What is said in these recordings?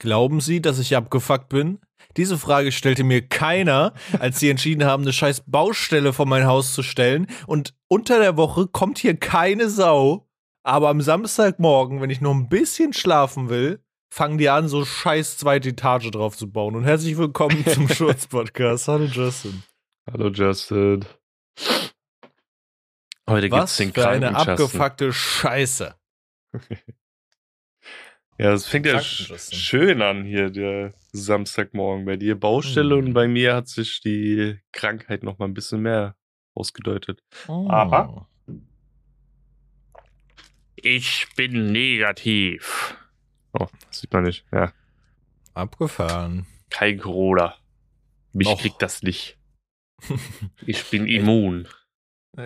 Glauben Sie, dass ich abgefuckt bin? Diese Frage stellte mir keiner, als sie entschieden haben, eine scheiß Baustelle vor mein Haus zu stellen. Und unter der Woche kommt hier keine Sau. Aber am Samstagmorgen, wenn ich noch ein bisschen schlafen will, fangen die an, so scheiß zweite Etage drauf zu bauen. Und herzlich willkommen zum Schurz-Podcast. Hallo Justin. Hallo Justin. Heute gibt's den für eine abgefuckte Scheiße. ja, es fängt ja schön an hier, der Samstagmorgen bei dir. Baustelle mhm. und bei mir hat sich die Krankheit noch mal ein bisschen mehr ausgedeutet. Oh. Aber ich bin negativ. Oh, das sieht man nicht, ja. Abgefahren. Kein Corona. Mich Och. kriegt das nicht. ich bin immun.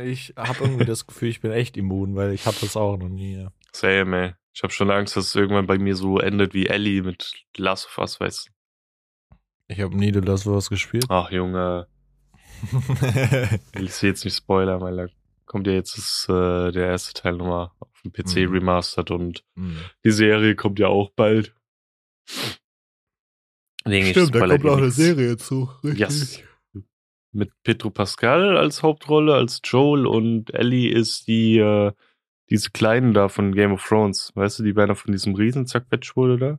Ich habe irgendwie das Gefühl, ich bin echt immun, weil ich habe das auch noch nie. Same, ey. Ich habe schon Angst, dass es irgendwann bei mir so endet wie Ellie mit Last of Us, weißt du. Ich habe nie The Last of Us gespielt. Ach, Junge. ich will jetzt nicht spoilern, weil da kommt ja jetzt das, äh, der erste Teil nochmal auf dem PC mhm. remastered und mhm. die Serie kommt ja auch bald. Deswegen Stimmt, da kommt auch eine Serie zu. Richtig. Yes mit Pedro Pascal als Hauptrolle, als Joel und Ellie ist die, äh, diese Kleinen da von Game of Thrones. Weißt du, die beinahe von diesem Riesen zerquetscht wurde da?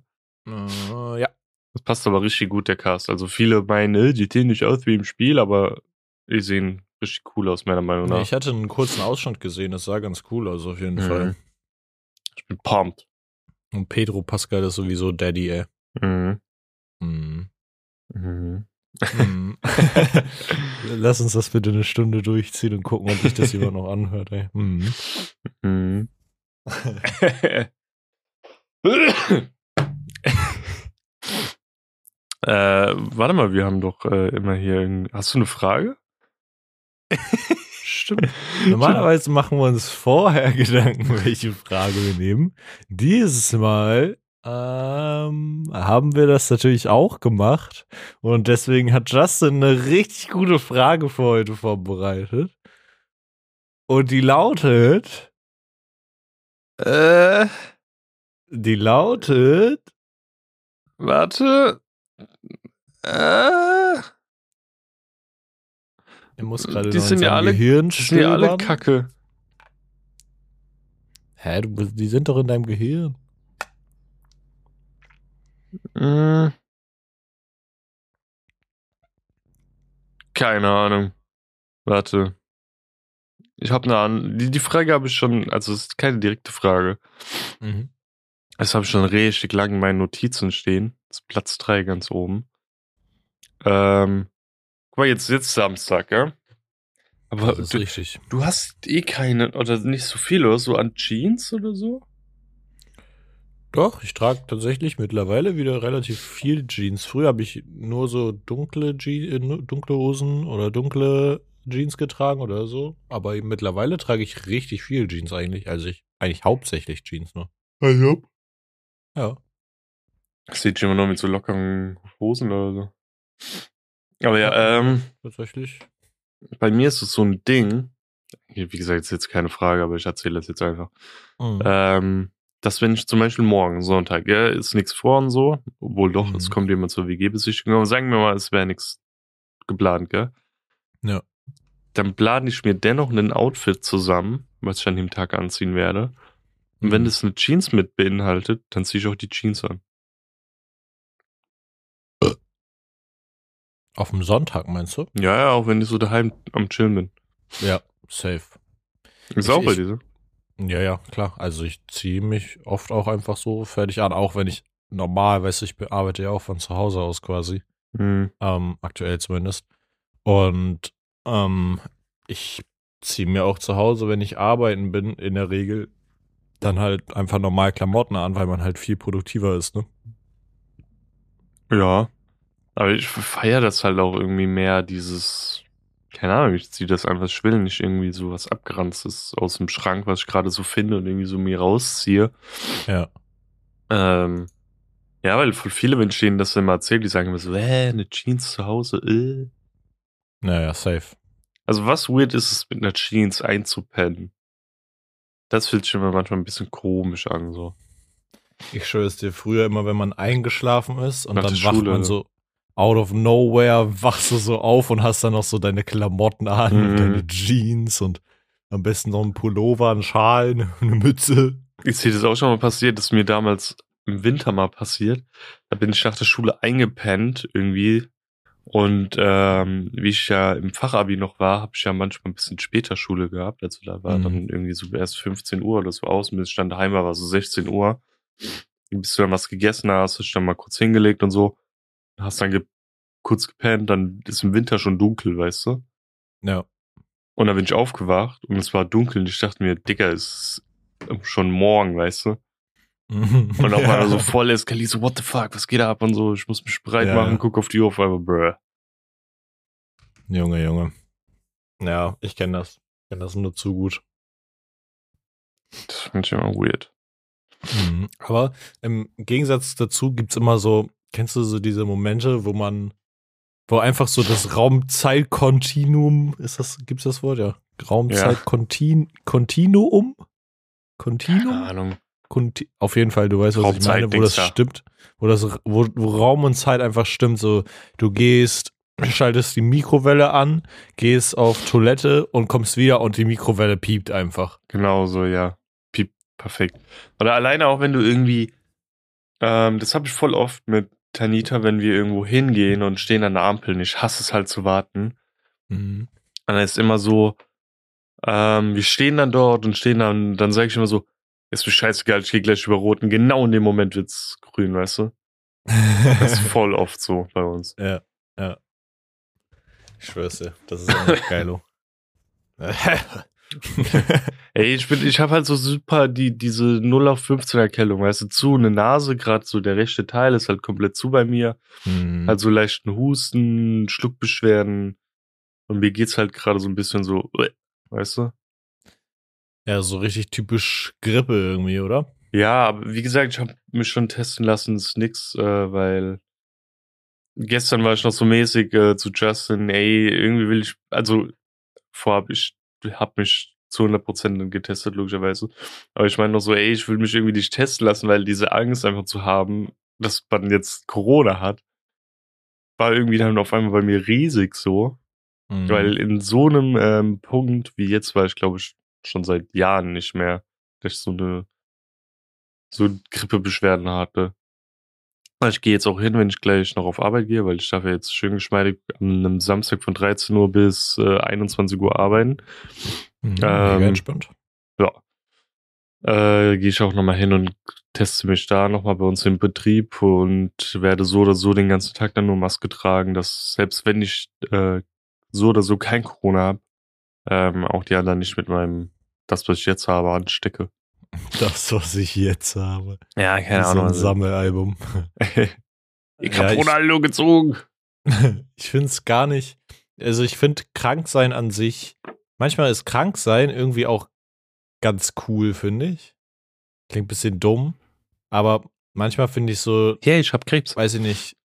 Uh, ja. Das passt aber richtig gut, der Cast. Also viele meinen, äh, die sehen nicht aus wie im Spiel, aber die sehen richtig cool aus, meiner Meinung nach. Ich hatte einen kurzen Ausschnitt gesehen, das sah ganz cool aus, auf jeden mhm. Fall. Ich bin pumped. Und Pedro Pascal ist sowieso Daddy, ey. Mhm. Mhm. Mhm. Hm. Lass uns das bitte eine Stunde durchziehen und gucken, ob sich das jemand noch anhört. Ey. Mhm. Mhm. äh, warte mal, wir haben doch äh, immer hier. Hast du eine Frage? Stimmt. Normalerweise machen wir uns vorher Gedanken, welche Frage wir nehmen. Dieses Mal ähm, haben wir das natürlich auch gemacht. Und deswegen hat Justin eine richtig gute Frage für heute vorbereitet. Und die lautet. Äh. Die lautet. Warte. Äh. Er muss gerade die sind ja alle, Gehirn die sind ja alle Kacke. Hä, du, die sind doch in deinem Gehirn. Hm. Keine Ahnung. Warte. Ich habe eine Ahnung. Die, die Frage habe ich schon, also es ist keine direkte Frage. Mhm. Das habe ich schon richtig lang in meinen Notizen stehen. Das ist Platz 3 ganz oben. Ähm, guck mal, jetzt jetzt Samstag, ja? Aber das ist du, richtig. Du hast eh keine, oder nicht so viel, oder so an Jeans oder so? Doch, ich trage tatsächlich mittlerweile wieder relativ viel Jeans. Früher habe ich nur so dunkle, Je äh, dunkle Hosen oder dunkle Jeans getragen oder so. Aber mittlerweile trage ich richtig viel Jeans eigentlich. Also ich eigentlich hauptsächlich Jeans nur. Also? Ja. Das sieht schon immer nur mit so lockeren Hosen oder so. Aber ja, ähm. Tatsächlich. Bei mir ist es so ein Ding. Wie gesagt, ist jetzt keine Frage, aber ich erzähle das jetzt einfach. Mhm. Ähm dass wenn ich zum Beispiel morgen, Sonntag, ja, ist nichts vor und so, obwohl doch, mhm. es kommt jemand zur WG-Besichtigung, aber sagen wir mal, es wäre nichts geplant, gell? Ja. Dann plane ich mir dennoch ein Outfit zusammen, was ich an dem Tag anziehen werde. Und mhm. wenn es eine Jeans mit beinhaltet, dann ziehe ich auch die Jeans an. Auf dem Sonntag meinst du? Ja, ja, auch wenn ich so daheim am Chillen bin. Ja, safe. Ist ich, auch bei dir so? Ja, ja, klar. Also ich ziehe mich oft auch einfach so fertig an, auch wenn ich normal, weißt du, ich arbeite ja auch von zu Hause aus quasi. Mhm. Ähm, aktuell zumindest. Und ähm, ich ziehe mir auch zu Hause, wenn ich arbeiten bin, in der Regel dann halt einfach normal Klamotten an, weil man halt viel produktiver ist, ne? Ja. Aber ich feiere das halt auch irgendwie mehr, dieses keine Ahnung, ich ziehe das einfach, ich will nicht irgendwie so was Abgeranztes aus dem Schrank, was ich gerade so finde und irgendwie so mir rausziehe. Ja. Ähm, ja, weil viele, wenn ich denen das immer erzähle, die sagen immer so, äh, eine Jeans zu Hause, äh. Naja, safe. Also was weird ist es, mit einer Jeans einzupennen? Das fühlt sich immer manchmal ein bisschen komisch an, so. Ich schwöre es dir, früher immer, wenn man eingeschlafen ist und Nach dann wacht Schule, man so out of nowhere, wachst du so auf und hast dann noch so deine Klamotten an, mhm. deine Jeans und am besten noch ein Pullover, ein Schal, eine Mütze. Ist dir das auch schon mal passiert, das ist mir damals im Winter mal passiert. Da bin ich nach der Schule eingepennt irgendwie. Und ähm, wie ich ja im Fachabi noch war, habe ich ja manchmal ein bisschen später Schule gehabt. Also da war mhm. dann irgendwie so erst 15 Uhr oder so aus. Und bis ich dann daheim war, war so 16 Uhr. Bis du dann was gegessen hast, hast du dann mal kurz hingelegt und so. Hast dann ge kurz gepennt, dann ist im Winter schon dunkel, weißt du? Ja. Und dann bin ich aufgewacht und es war dunkel und ich dachte mir, Digga, ist schon morgen, weißt du? und auch mal so voll eskaliert, so, what the fuck, was geht da ab und so, ich muss mich bereit ja. machen, guck auf die Uhr auf einmal, bruh. Junge, Junge. Ja, ich kenne das. Ich kenne das nur zu gut. Das finde ich immer weird. Mhm. Aber im Gegensatz dazu gibt es immer so, kennst du so diese Momente, wo man, wo einfach so das Raumzeitkontinuum, ist das, gibt's das Wort? Ja. Raumzeitkontinuum? Kontinuum? Keine Ahnung. Conti auf jeden Fall, du weißt, was ich meine, wo das da. stimmt, wo das, wo, wo Raum und Zeit einfach stimmt, so, du gehst, schaltest die Mikrowelle an, gehst auf Toilette und kommst wieder und die Mikrowelle piept einfach. Genau so, ja. Piept perfekt. Oder alleine auch, wenn du irgendwie, ähm, das habe ich voll oft mit Tanita, wenn wir irgendwo hingehen und stehen an der Ampel und ich hasse es halt zu warten. Mhm. Und dann ist immer so, ähm, wir stehen dann dort und stehen dann, dann sage ich immer so, ist mir scheißegal, ich gehe gleich über Rot und genau in dem Moment wird's grün, weißt du? Das ist voll oft so bei uns. Ja, ja. Ich schwör's dir, das ist einfach geilo. Ey, ich bin, ich habe halt so super die, diese 0 auf 15 Erkältung, weißt du, zu, eine Nase, gerade so der rechte Teil ist halt komplett zu bei mir. Mhm. Halt so leichten Husten, Schluckbeschwerden. Und mir geht's halt gerade so ein bisschen so, weißt du? Ja, so richtig typisch Grippe irgendwie, oder? Ja, aber wie gesagt, ich habe mich schon testen lassen, ist nix, äh, weil gestern war ich noch so mäßig äh, zu Justin, ey, irgendwie will ich, also vorab, ich habe mich zu 100% getestet, logischerweise. Aber ich meine noch so, ey, ich will mich irgendwie nicht testen lassen, weil diese Angst einfach zu haben, dass man jetzt Corona hat, war irgendwie dann auf einmal bei mir riesig so. Mhm. Weil in so einem ähm, Punkt wie jetzt war ich, glaube ich, schon seit Jahren nicht mehr, dass ich so eine so Grippebeschwerden hatte. Ich gehe jetzt auch hin, wenn ich gleich noch auf Arbeit gehe, weil ich darf ja jetzt schön geschmeidig an einem Samstag von 13 Uhr bis äh, 21 Uhr arbeiten. Mhm, ähm, entspannt. Ja. Äh, gehe ich auch nochmal hin und teste mich da nochmal bei uns im Betrieb und werde so oder so den ganzen Tag dann nur Maske tragen, dass selbst wenn ich äh, so oder so kein Corona habe, ähm, auch die anderen nicht mit meinem, das, was ich jetzt habe, anstecke. Das, was ich jetzt habe. Ja, keine Ahnung. Ein also. Sammelalbum. ich hab ja, Ronaldo gezogen. ich finde es gar nicht. Also ich finde krank sein an sich. Manchmal ist krank sein irgendwie auch ganz cool, finde ich. Klingt ein bisschen dumm, aber manchmal finde ich so. Hey, ich hab Krebs. Weiß ich nicht.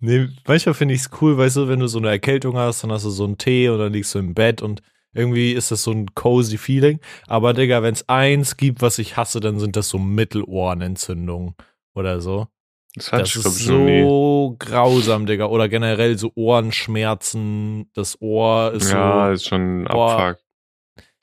nee, manchmal finde ich es cool, weißt du, wenn du so eine Erkältung hast, dann hast du so einen Tee und dann liegst du im Bett und irgendwie ist das so ein cozy Feeling. Aber Digga, wenn es eins gibt, was ich hasse, dann sind das so Mittelohrenentzündungen oder so. Das, das ist so grausam, Digga. Oder generell so Ohrenschmerzen. Das Ohr ist ja, so. Ja, ist schon ein Abfuck.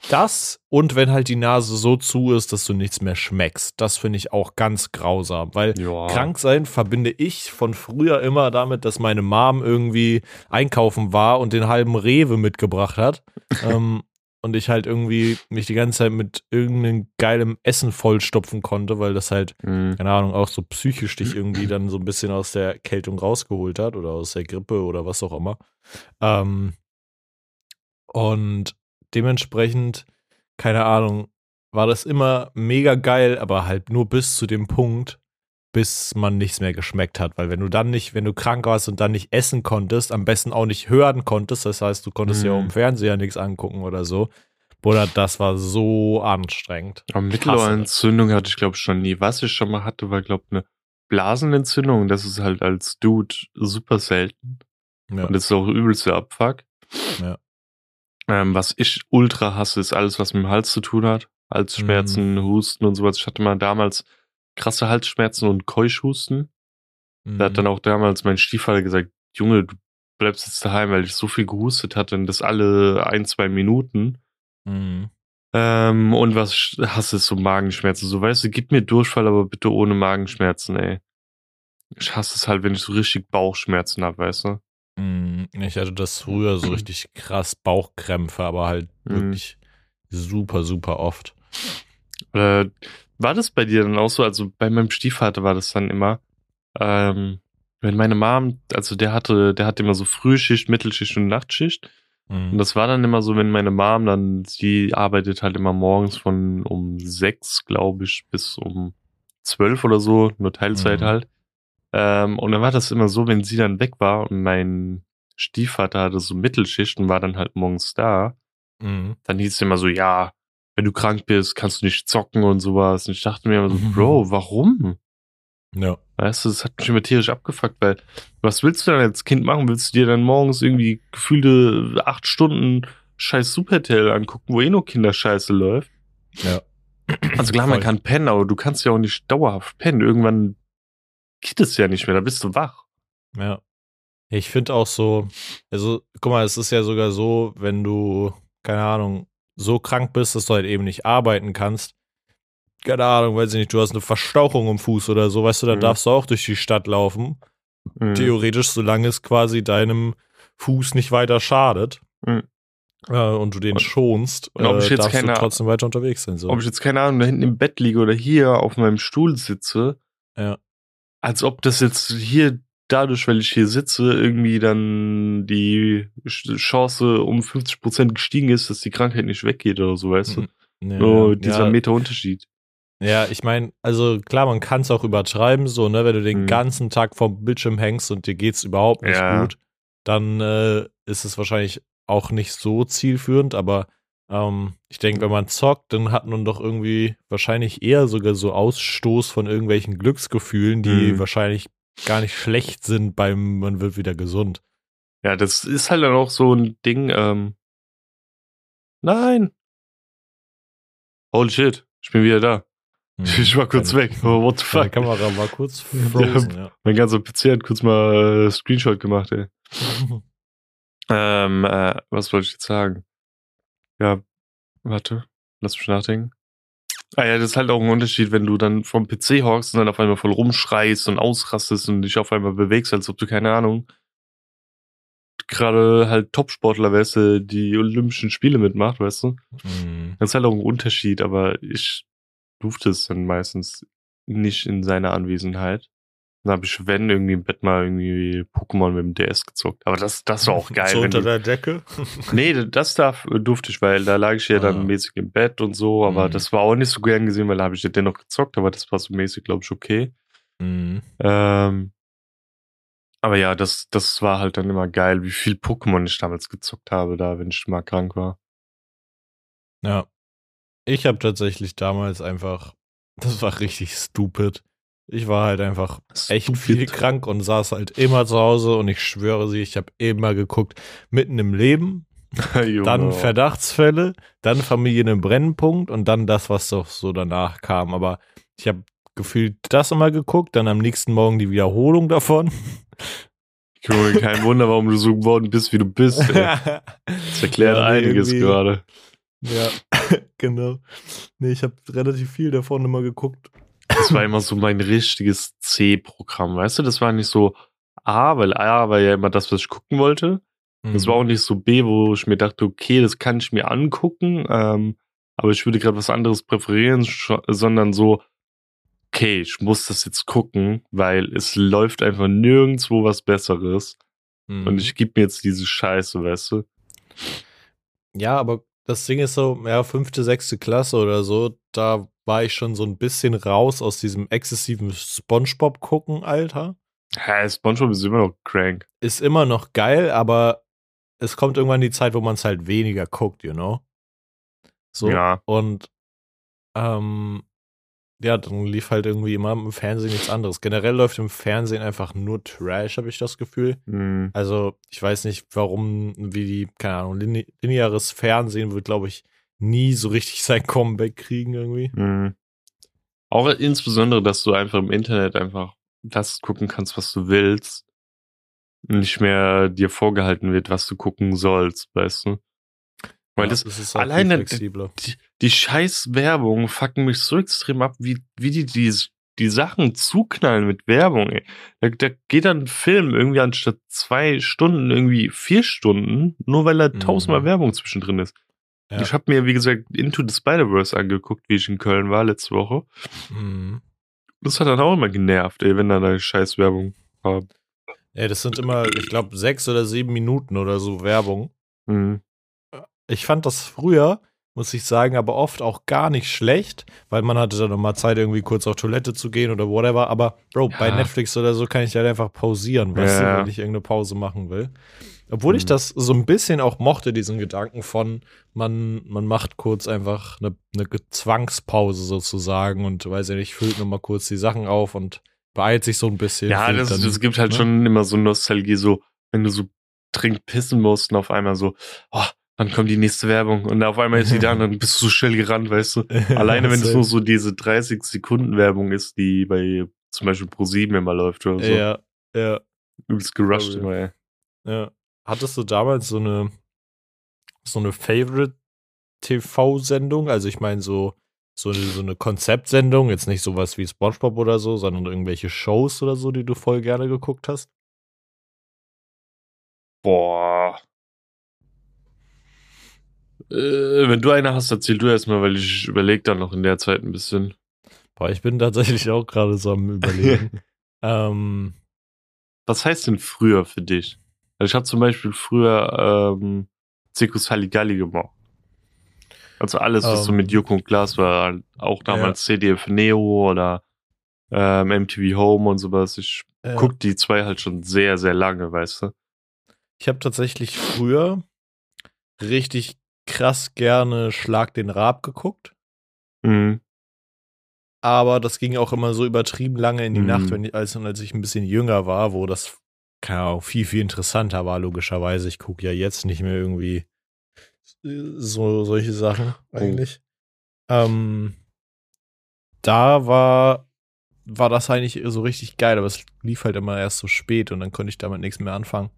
Das und wenn halt die Nase so zu ist, dass du nichts mehr schmeckst. Das finde ich auch ganz grausam, weil ja. krank sein verbinde ich von früher immer damit, dass meine Mom irgendwie einkaufen war und den halben Rewe mitgebracht hat. ähm, und ich halt irgendwie mich die ganze Zeit mit irgendeinem geilem Essen vollstopfen konnte, weil das halt, mhm. keine Ahnung, auch so psychisch dich irgendwie dann so ein bisschen aus der Kältung rausgeholt hat oder aus der Grippe oder was auch immer. Ähm, und dementsprechend, keine Ahnung, war das immer mega geil, aber halt nur bis zu dem Punkt, bis man nichts mehr geschmeckt hat. Weil wenn du dann nicht, wenn du krank warst und dann nicht essen konntest, am besten auch nicht hören konntest, das heißt, du konntest mhm. ja auch im Fernseher nichts angucken oder so. Bruder, das war so anstrengend. Aber Mittelohrentzündung hatte ich, glaube ich, schon nie. Was ich schon mal hatte, war, glaube ich, eine Blasenentzündung. Das ist halt als Dude super selten. Ja. Und das ist auch übelste Abfuck. Ja. Ähm, was ich ultra hasse, ist alles, was mit dem Hals zu tun hat. Halsschmerzen, mhm. Husten und sowas. Ich hatte mal damals krasse Halsschmerzen und Keuschhusten. Mhm. Da hat dann auch damals mein Stiefvater gesagt, Junge, du bleibst jetzt daheim, weil ich so viel gehustet hatte und das alle ein, zwei Minuten. Mhm. Ähm, und was hast du so Magenschmerzen? So, weißt du, gib mir Durchfall, aber bitte ohne Magenschmerzen, ey. Ich hasse es halt, wenn ich so richtig Bauchschmerzen habe, weißt du? Mm, ich hatte das früher so richtig krass Bauchkrämpfe, aber halt mm. wirklich super, super oft. Äh, war das bei dir dann auch so? Also bei meinem Stiefvater war das dann immer, ähm, wenn meine Mom, also der hatte, der hatte immer so Frühschicht, Mittelschicht und Nachtschicht. Mhm. Und das war dann immer so, wenn meine Mom dann, sie arbeitet halt immer morgens von um sechs, glaube ich, bis um zwölf oder so, nur Teilzeit mhm. halt. Ähm, und dann war das immer so, wenn sie dann weg war und mein Stiefvater hatte so Mittelschicht und war dann halt morgens da, mhm. dann hieß es immer so, ja, wenn du krank bist, kannst du nicht zocken und sowas. Und ich dachte mir immer so, Bro, warum? Ja. Weißt du, das hat mich immer tierisch abgefuckt, weil was willst du dann als Kind machen? Willst du dir dann morgens irgendwie gefühlte acht Stunden scheiß Supertail angucken, wo eh nur Kinderscheiße läuft? Ja. Also klar, man kann pennen, aber du kannst ja auch nicht dauerhaft pennen. Irgendwann geht es ja nicht mehr, da bist du wach. Ja. Ich finde auch so, also guck mal, es ist ja sogar so, wenn du, keine Ahnung, so krank bist, dass du halt eben nicht arbeiten kannst, keine Ahnung, weiß ich nicht, du hast eine Verstauchung im Fuß oder so, weißt du, dann mhm. darfst du auch durch die Stadt laufen. Mhm. Theoretisch, solange es quasi deinem Fuß nicht weiter schadet. Mhm. Äh, und du den und, schonst, und ob ich äh, jetzt darfst keine, du trotzdem weiter unterwegs sein. So. Ob ich jetzt, keine Ahnung, da hinten im Bett liege oder hier auf meinem Stuhl sitze, ja. Als ob das jetzt hier dadurch, weil ich hier sitze, irgendwie dann die Chance um 50 Prozent gestiegen ist, dass die Krankheit nicht weggeht oder so, weißt du? Mhm. Ja, so dieser ja. Meter Unterschied. Ja, ich meine, also klar, man kann es auch übertreiben, so, ne, wenn du den mhm. ganzen Tag vom Bildschirm hängst und dir geht's überhaupt nicht ja. gut, dann äh, ist es wahrscheinlich auch nicht so zielführend, aber ähm, ich denke, wenn man zockt, dann hat man doch irgendwie wahrscheinlich eher sogar so Ausstoß von irgendwelchen Glücksgefühlen, die mhm. wahrscheinlich gar nicht schlecht sind beim man wird wieder gesund. Ja, das ist halt dann auch so ein Ding, ähm Nein. Holy shit, ich bin wieder da. Hm. Ich war kurz weg. Oh, what the fuck? Die Kamera war kurz frozen, ja. Mein ganzer PC hat kurz mal äh, Screenshot gemacht, ey. ähm, äh, was wollte ich jetzt sagen? Ja, warte, lass mich nachdenken. Ah ja, das ist halt auch ein Unterschied, wenn du dann vom PC hockst und dann auf einmal voll rumschreist und ausrastest und dich auf einmal bewegst, als ob du, keine Ahnung, gerade halt Topsportler wärst, die Olympischen Spiele mitmacht, weißt du? Mhm. Das ist halt auch ein Unterschied, aber ich durfte es dann meistens nicht in seiner Anwesenheit. Dann habe ich, wenn, irgendwie im Bett mal irgendwie Pokémon mit dem DS gezockt. Aber das, das war auch geil. So unter der Decke? nee, das darf, durfte ich, weil da lag ich ja ah. dann mäßig im Bett und so. Aber mhm. das war auch nicht so gern gesehen, weil da habe ich ja dennoch gezockt. Aber das war so mäßig, glaube ich, okay. Mhm. Ähm, aber ja, das, das war halt dann immer geil, wie viel Pokémon ich damals gezockt habe, da, wenn ich mal krank war. Ja. Ich habe tatsächlich damals einfach, das war richtig stupid. Ich war halt einfach echt stupid. viel krank und saß halt immer zu Hause und ich schwöre sie, ich habe immer geguckt, mitten im Leben, dann Verdachtsfälle, dann Familien im Brennpunkt und dann das, was doch so danach kam. Aber ich habe gefühlt das immer geguckt, dann am nächsten Morgen die Wiederholung davon. Junge, kein Wunder, warum du so geworden bist, wie du bist. Ey. Das erklärt ja, einiges gerade. Ja, genau. Nee, ich habe relativ viel davon immer geguckt. Das war immer so mein richtiges C-Programm, weißt du? Das war nicht so A, weil A war ja immer das, was ich gucken wollte. Mhm. Das war auch nicht so B, wo ich mir dachte, okay, das kann ich mir angucken, ähm, aber ich würde gerade was anderes präferieren, sondern so, okay, ich muss das jetzt gucken, weil es läuft einfach nirgendwo was Besseres. Mhm. Und ich gebe mir jetzt diese Scheiße, weißt du? Ja, aber das Ding ist so, ja, fünfte, sechste Klasse oder so, da war ich schon so ein bisschen raus aus diesem exzessiven Spongebob gucken, Alter. Ja, Spongebob ist immer noch crank. Ist immer noch geil, aber es kommt irgendwann die Zeit, wo man es halt weniger guckt, you know? So. Ja. Und ähm, ja, dann lief halt irgendwie immer im Fernsehen nichts anderes. Generell läuft im Fernsehen einfach nur Trash, habe ich das Gefühl. Mhm. Also, ich weiß nicht, warum, wie die, keine Ahnung, lineares Fernsehen wird, glaube ich, nie so richtig sein Comeback kriegen irgendwie. Mhm. Auch insbesondere, dass du einfach im Internet einfach das gucken kannst, was du willst. Nicht mehr dir vorgehalten wird, was du gucken sollst, weißt du? Weil ja, das, das ist halt alleine die, die scheiß Werbung fucken mich so extrem ab, wie, wie die, die die Sachen zuknallen mit Werbung. Ey. Da, da geht dann ein Film irgendwie anstatt zwei Stunden irgendwie vier Stunden, nur weil da tausendmal mhm. Werbung zwischendrin ist. Ja. Ich habe mir, wie gesagt, Into the Spider-Verse angeguckt, wie ich in Köln war letzte Woche. Mhm. Das hat dann auch immer genervt, ey, wenn da eine scheiß Werbung war. Ey, das sind immer, ich glaube, sechs oder sieben Minuten oder so Werbung. Mhm. Ich fand das früher, muss ich sagen, aber oft auch gar nicht schlecht, weil man hatte dann nochmal Zeit, irgendwie kurz auf Toilette zu gehen oder whatever. Aber, Bro, ja. bei Netflix oder so kann ich halt einfach pausieren, weißt ja. du, wenn ich irgendeine Pause machen will. Obwohl mhm. ich das so ein bisschen auch mochte, diesen Gedanken von, man, man macht kurz einfach eine, eine Zwangspause sozusagen und weiß ja nicht, füllt nochmal kurz die Sachen auf und beeilt sich so ein bisschen. Ja, das, dann, das gibt halt ne? schon immer so Nostalgie, so, wenn du so dringend pissen musst und auf einmal so, oh, dann kommt die nächste Werbung und auf einmal ist sie da und dann bist du so schnell gerannt, weißt du. Alleine wenn es nur so diese 30 Sekunden Werbung ist, die bei zum Beispiel Pro7 immer läuft oder so. Ja, ja. Übelst gerusht immer, ey. Ja. Hattest du damals so eine so eine Favorite TV-Sendung? Also ich meine so so eine, so eine Konzeptsendung, jetzt nicht sowas wie SpongeBob oder so, sondern irgendwelche Shows oder so, die du voll gerne geguckt hast? Boah, äh, wenn du eine hast, erzähl du erstmal, weil ich überlege dann noch in der Zeit ein bisschen. Boah, ich bin tatsächlich auch gerade so am überlegen. ähm, Was heißt denn früher für dich? Also ich habe zum Beispiel früher ähm, Zirkus Halligalli gemacht. Also alles, was um, so mit ähm, Joko und Glas war, auch damals ja. CDF Neo oder ähm, MTV Home und sowas. Ich ja. guck die zwei halt schon sehr, sehr lange, weißt du? Ich habe tatsächlich früher richtig krass gerne Schlag den Raab geguckt. Mhm. Aber das ging auch immer so übertrieben lange in die mhm. Nacht, wenn ich, als, als ich ein bisschen jünger war, wo das keine Ahnung, viel, viel interessanter war, logischerweise. Ich gucke ja jetzt nicht mehr irgendwie so solche Sachen oh. eigentlich. Oh. Ähm, da war, war das eigentlich so richtig geil, aber es lief halt immer erst so spät und dann konnte ich damit nichts mehr anfangen.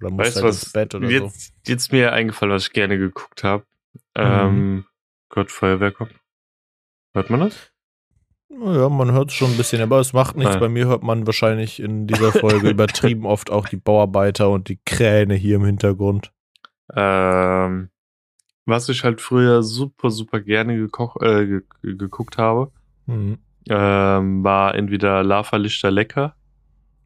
Oder musst weißt halt was, ins Bett oder jetzt, so. Jetzt mir eingefallen, was ich gerne geguckt habe. Mhm. Ähm, Gott, Feuerwehr kommt. Hört man das? Ja, man hört es schon ein bisschen, aber es macht nichts. Nein. Bei mir hört man wahrscheinlich in dieser Folge übertrieben oft auch die Bauarbeiter und die Kräne hier im Hintergrund. Ähm, was ich halt früher super, super gerne gekoch, äh, ge geguckt habe, mhm. ähm, war entweder Lava Lichter Lecker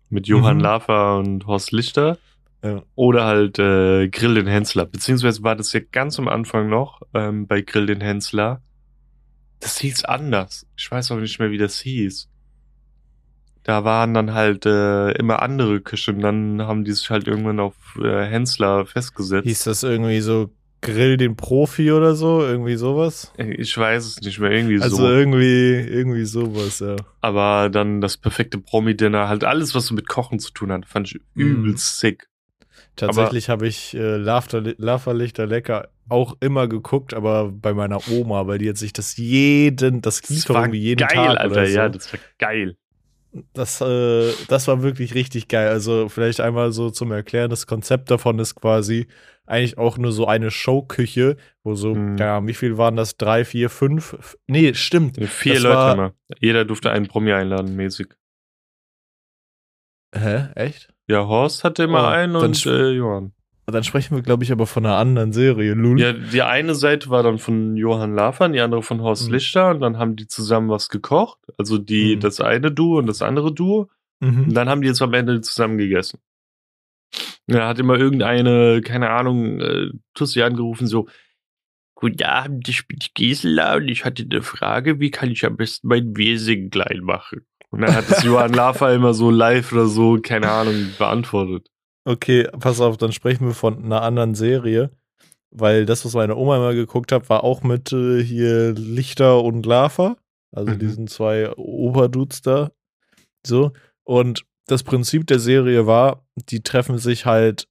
mit Johann mhm. Lava und Horst Lichter ja. Oder halt äh, Grill den Hensler. Beziehungsweise war das ja ganz am Anfang noch ähm, bei Grill den Hensler. Das hieß anders. Ich weiß auch nicht mehr, wie das hieß. Da waren dann halt äh, immer andere Küchen. Dann haben die sich halt irgendwann auf äh, Hensler festgesetzt. Hieß das irgendwie so Grill den Profi oder so? Irgendwie sowas? Ich weiß es nicht mehr. Irgendwie also so. Also irgendwie, irgendwie sowas, ja. Aber dann das perfekte Promi-Dinner, halt alles, was so mit Kochen zu tun hat, fand ich mm. übelst sick. Tatsächlich habe ich äh, Lava-Lichter lecker auch immer geguckt, aber bei meiner Oma, weil die hat sich das jeden, das lief irgendwie jeden geil, Tag Alter, oder so. ja, das war geil. Das, äh, das war wirklich richtig geil. Also vielleicht einmal so zum Erklären, das Konzept davon ist quasi eigentlich auch nur so eine Showküche, wo so, hm. ja, wie viel waren das? Drei, vier, fünf? Nee, stimmt. Vier das Leute war, immer. Jeder durfte einen Promi einladen, mäßig. Hä? Echt? Ja, Horst hatte immer oh, einen und äh, Johann. Dann sprechen wir, glaube ich, aber von einer anderen Serie, Lul. Ja, die eine Seite war dann von Johann Lafern, die andere von Horst mhm. Lichter und dann haben die zusammen was gekocht. Also die, mhm. das eine Duo und das andere Duo. Mhm. Und dann haben die jetzt am Ende zusammen gegessen. Da hat immer irgendeine, keine Ahnung, äh, Tussi angerufen, so, Guten Abend, ich bin Gisela und ich hatte eine Frage, wie kann ich am besten mein Wesen klein machen? Und dann hat es Johann Lafer immer so live oder so, keine Ahnung, beantwortet. Okay, pass auf, dann sprechen wir von einer anderen Serie. Weil das, was meine Oma immer geguckt hat, war auch mit äh, hier Lichter und Lava. Also mhm. diesen zwei Oberdudes da. So. Und das Prinzip der Serie war, die treffen sich halt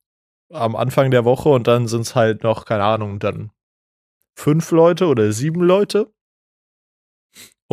am Anfang der Woche und dann sind es halt noch, keine Ahnung, dann fünf Leute oder sieben Leute.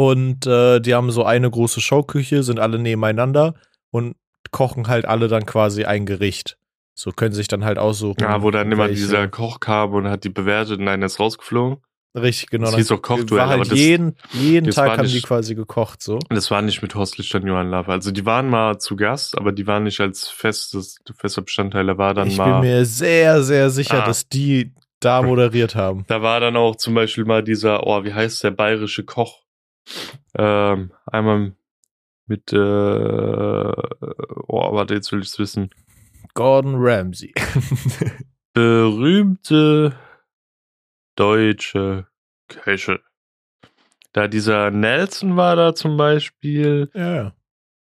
Und äh, die haben so eine große Showküche, sind alle nebeneinander und kochen halt alle dann quasi ein Gericht. So können sich dann halt aussuchen. Ja, wo dann immer dieser Koch kam und hat die bewertet und einer ist rausgeflogen. Richtig, genau. Das hieß auch Kochduell. Halt aber das, jeden jeden Tag haben nicht, die quasi gekocht, so. Das war nicht mit Horst Lichter und Johann Lava. Also die waren mal zu Gast, aber die waren nicht als festes, fester Bestandteil. Da war dann ich mal. Ich bin mir sehr, sehr sicher, ah. dass die da moderiert haben. Da war dann auch zum Beispiel mal dieser, oh, wie heißt der bayerische Koch? Ähm, einmal mit, äh, oh, warte, jetzt will ich es wissen. Gordon Ramsay. Berühmte deutsche Köche. Da dieser Nelson war da zum Beispiel. Ja.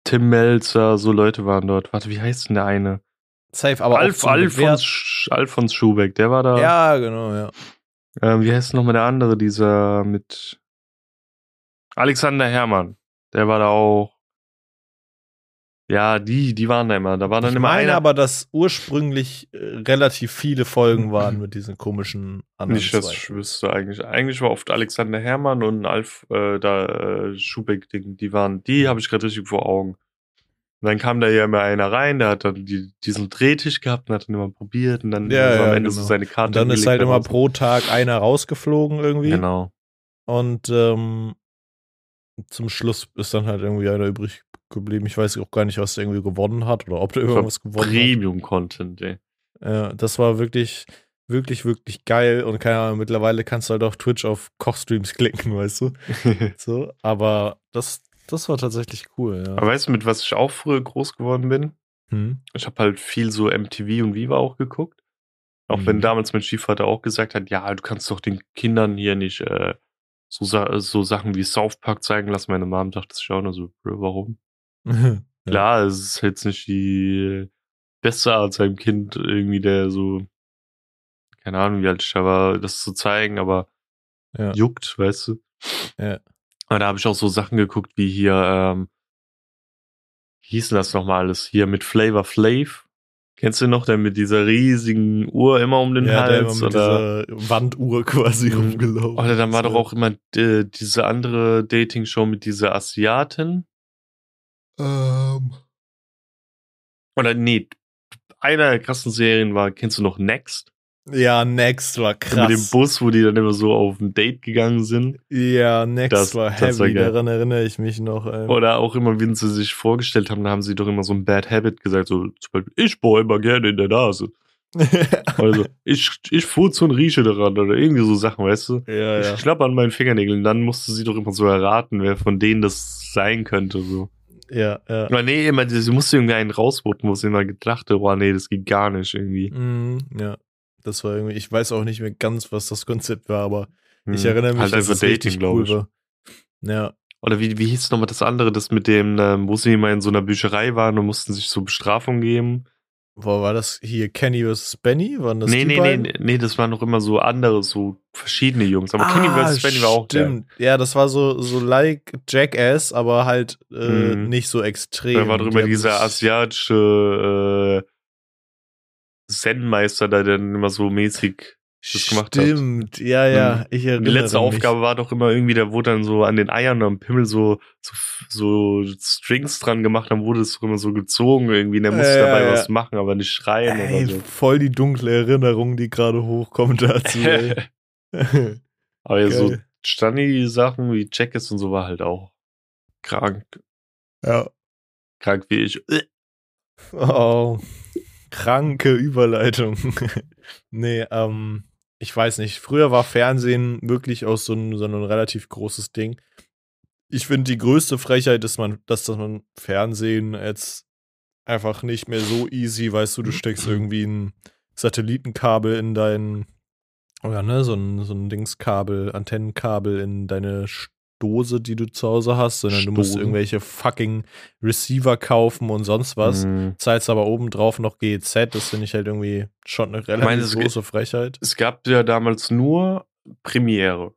Tim Melzer, so Leute waren dort. Warte, wie heißt denn der eine? Safe, aber Alf, Alfons, Sch Alfons Schubeck, der war da. Ja, genau, ja. Ähm, wie heißt nochmal der andere, dieser mit Alexander Herrmann. Der war da auch. Ja, die, die waren da immer. Da war dann ich immer meine einer. aber, dass ursprünglich äh, relativ viele Folgen waren mit diesen komischen anderen Nicht, dass ich wüsste eigentlich. Eigentlich war oft Alexander Herrmann und Alf, äh, da, äh, Schubeck-Ding, die waren, die habe ich gerade richtig vor Augen. Und dann kam da ja immer einer rein, der hat dann die, diesen Drehtisch gehabt und hat dann immer probiert und dann ja, so am ja, Ende genau. so seine Karte. Und dann ist halt immer pro Tag einer rausgeflogen irgendwie. Genau. Und ähm, zum Schluss ist dann halt irgendwie einer übrig geblieben. Ich weiß auch gar nicht, was der irgendwie gewonnen hat oder ob der irgendwas gewonnen Premium hat. Premium-Content, ey. Ja, das war wirklich, wirklich, wirklich geil. Und keine Ahnung, mittlerweile kannst du halt auf Twitch auf Kochstreams klicken, weißt du? so, aber das, das war tatsächlich cool, ja. Aber weißt du, mit was ich auch früher groß geworden bin? Hm? Ich habe halt viel so MTV und Viva auch geguckt. Auch hm. wenn damals mein Stiefvater auch gesagt hat, ja, du kannst doch den Kindern hier nicht äh, so, so Sachen wie South Park zeigen lassen. Meine Mom dachte sich auch nur so, warum? ja. Klar, es ist jetzt nicht die beste Art seinem Kind irgendwie, der so, keine Ahnung, wie alt ich da war, das zu zeigen, aber ja. juckt, weißt du? Ja. Aber da habe ich auch so Sachen geguckt, wie hier, ähm, wie hieß denn das nochmal alles? Hier mit Flavor Flav. Kennst du noch, der mit dieser riesigen Uhr immer um den ja, Hals? Der oder dieser Wanduhr quasi mhm. rumgelaufen. Oder dann war so. doch auch immer äh, diese andere Dating-Show mit dieser Asiatin. Ähm. Oder nee, einer der krassen Serien war, kennst du noch Next? Ja, Next war krass. Mit dem Bus, wo die dann immer so auf ein Date gegangen sind. Ja, Next das, war heavy, war daran erinnere ich mich noch. Ey. Oder auch immer, wenn sie sich vorgestellt haben, da haben sie doch immer so ein Bad Habit gesagt, so zum Beispiel, ich bohre immer gerne in der Nase. also, ich, ich furze und rieche daran oder irgendwie so Sachen, weißt du? Ja, ich ja. schnappe an meinen Fingernägeln, dann musste sie doch immer so erraten, wer von denen das sein könnte, so. Ja, ja. Aber nee, immer, sie musste irgendwie einen rausboten, wo sie immer gedacht hat, oh nee, das geht gar nicht irgendwie. Mm, ja. Das war irgendwie, ich weiß auch nicht mehr ganz, was das Konzept war, aber hm. ich erinnere mich, halt dass einfach es Dating, richtig cool ich. war. Ja. Oder wie, wie hieß nochmal das andere, das mit dem, ähm, wo sie immer in so einer Bücherei waren und mussten sich so Bestrafung geben? Wo war das hier? Kenny vs. Benny? Waren das nee, nee, beiden? nee, nee, das waren noch immer so andere, so verschiedene Jungs. Aber ah, Kenny vs. Benny war auch Stimmt. Ja, das war so, so like Jackass, aber halt äh, Mhm. nicht so extrem. Da war drüber dieser asiatische äh, Zen-Meister, der dann immer so mäßig das gemacht hat. Stimmt, ja, ja, ich erinnere die letzte mich. Aufgabe war doch immer irgendwie, da wurde dann so an den Eiern am Pimmel so, so, so Strings dran gemacht, dann wurde es doch immer so gezogen irgendwie, und er musste Ja, dabei ja. was machen, aber nicht schreien Ey, oder so. voll die dunkle Erinnerung, die gerade hochkommt dazu. aber ja, so Geil. Stani-Sachen wie Checkers und so war halt auch krank, ja. krank wie ich. Oh, kranke Überleitung. nee, ähm, ich weiß nicht. Früher war Fernsehen wirklich auch so ein, so ein relativ großes Ding. Ich finde, die größte Frechheit ist, man, dass, dass man Fernsehen jetzt einfach nicht mehr so easy, weißt du, du steckst irgendwie ein Satellitenkabel in dein, oder ne, so ein, so ein Dingskabel, Antennenkabel in deine Dose, die du zu Hause hast, sondern du musst irgendwelche fucking Receiver kaufen und sonst was. Mhm. Zahlst aber obendrauf noch GEZ, das finde ich halt irgendwie schon eine relativ meine, große Frechheit. Es gab ja damals nur Premiere.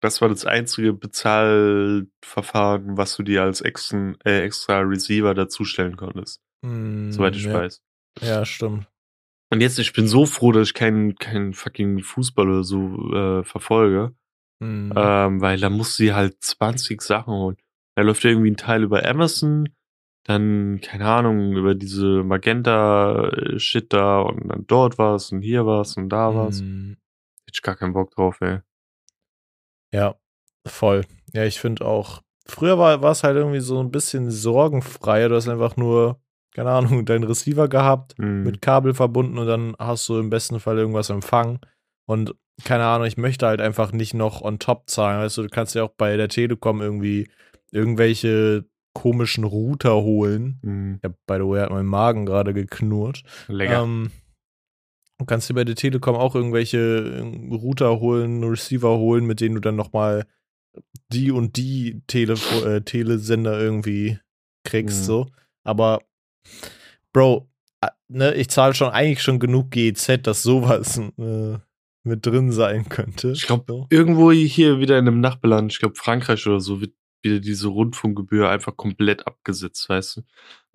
Das war das einzige Bezahlverfahren, was du dir als extra, äh, extra Receiver dazustellen konntest, Hm, soweit ich ja. weiß. Ja, stimmt. Und jetzt, ich bin so froh, dass ich keinen kein fucking Fußball oder so äh, verfolge. Mhm. Ähm, weil da muss sie halt 20 Sachen holen. Da läuft irgendwie ein Teil über Amazon, dann, keine Ahnung, über diese Magenta-Shit da und dann dort was und hier was und da was. Mhm. Hätte ich gar keinen Bock drauf, ey. Ja, voll. Ja, ich finde auch, früher war es halt irgendwie so ein bisschen sorgenfreier. Du hast einfach nur, keine Ahnung, deinen Receiver gehabt, mhm. mit Kabel verbunden und dann hast du im besten Fall irgendwas empfangen. Und keine Ahnung, ich möchte halt einfach nicht noch on top zahlen. Weißt du, du kannst ja auch bei der Telekom irgendwie irgendwelche komischen Router holen. Mhm. Ja, by the way, hat mein Magen gerade geknurrt. Lecker. Ähm, du kannst dir bei der Telekom auch irgendwelche Router holen, Receiver holen, mit denen du dann nochmal die und die Tele äh, Telesender irgendwie kriegst, mhm. so. Aber, Bro, ne, ich zahle schon eigentlich schon genug GEZ, dass sowas äh, mit drin sein könnte. Ich glaube, so. irgendwo hier wieder in einem Nachbarland, ich glaube Frankreich oder so, wird wieder diese Rundfunkgebühr einfach komplett abgesetzt, weißt du? Und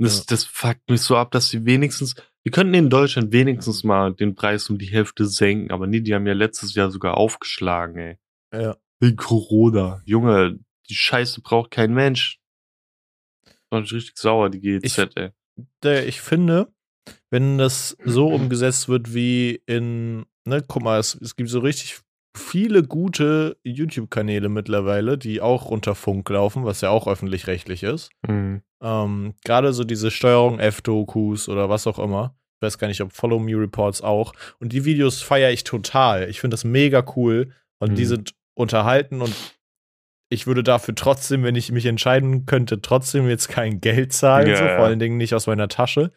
das, ja. das fuckt mich so ab, dass sie wenigstens, wir könnten in Deutschland wenigstens mal den Preis um die Hälfte senken, aber nee, die haben ja letztes Jahr sogar aufgeschlagen, ey. Ja. Wegen Corona. Junge, die Scheiße braucht kein Mensch. War ich richtig sauer, die GEZ, ich, ey. Ich finde, wenn das so umgesetzt wird wie in, ne, guck mal, es, es gibt so richtig viele gute YouTube-Kanäle mittlerweile, die auch unter Funk laufen, was ja auch öffentlich-rechtlich ist. Mhm. Ähm, Gerade so diese Steuerung F-Dokus oder was auch immer. Ich weiß gar nicht, ob Follow Me Reports auch. Und die Videos feiere ich total. Ich finde das mega cool. Und mhm. die sind unterhalten und ich würde dafür trotzdem, wenn ich mich entscheiden könnte, trotzdem jetzt kein Geld zahlen, yeah. so, vor allen Dingen nicht aus meiner Tasche.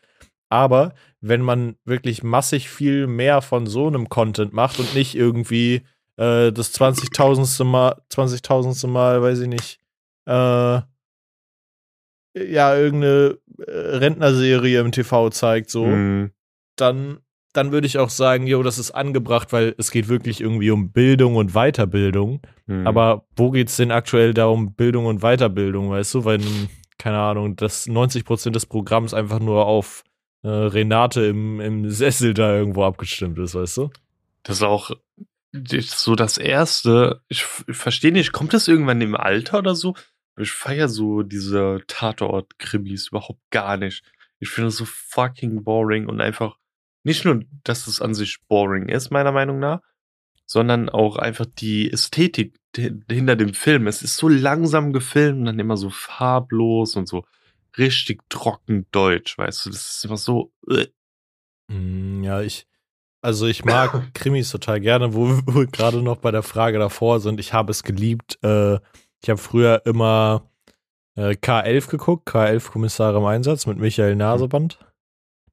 Aber wenn man wirklich massig viel mehr von so einem Content macht und nicht irgendwie äh, das 20.000. Mal, 20.000. Mal, weiß ich nicht, äh, ja, irgendeine äh, Rentnerserie im TV zeigt, so, mhm. dann, dann würde ich auch sagen, jo, das ist angebracht, weil es geht wirklich irgendwie um Bildung und Weiterbildung. Mhm. Aber wo geht es denn aktuell da um Bildung und Weiterbildung, weißt du? Weil, keine Ahnung, dass 90 Prozent des Programms einfach nur auf äh, Renate im, im Sessel da irgendwo abgestimmt ist, weißt du? Das ist auch so das erste, ich, ich verstehe nicht, kommt das irgendwann im Alter oder so? Ich feiere so diese Tatort-Krimis überhaupt gar nicht. Ich finde das so fucking boring und einfach nicht nur, dass es an sich boring ist, meiner Meinung nach, sondern auch einfach die Ästhetik hinter dem Film. Es ist so langsam gefilmt und dann immer so farblos und so richtig trocken deutsch, weißt du? Das ist immer so. Äh. Ja, ich, also ich mag Krimis total gerne, wo wir gerade noch bei der Frage davor sind. Ich habe es geliebt. Äh, ich habe früher immer äh, K11 geguckt, K11 Kommissare im Einsatz mit Michael Naseband.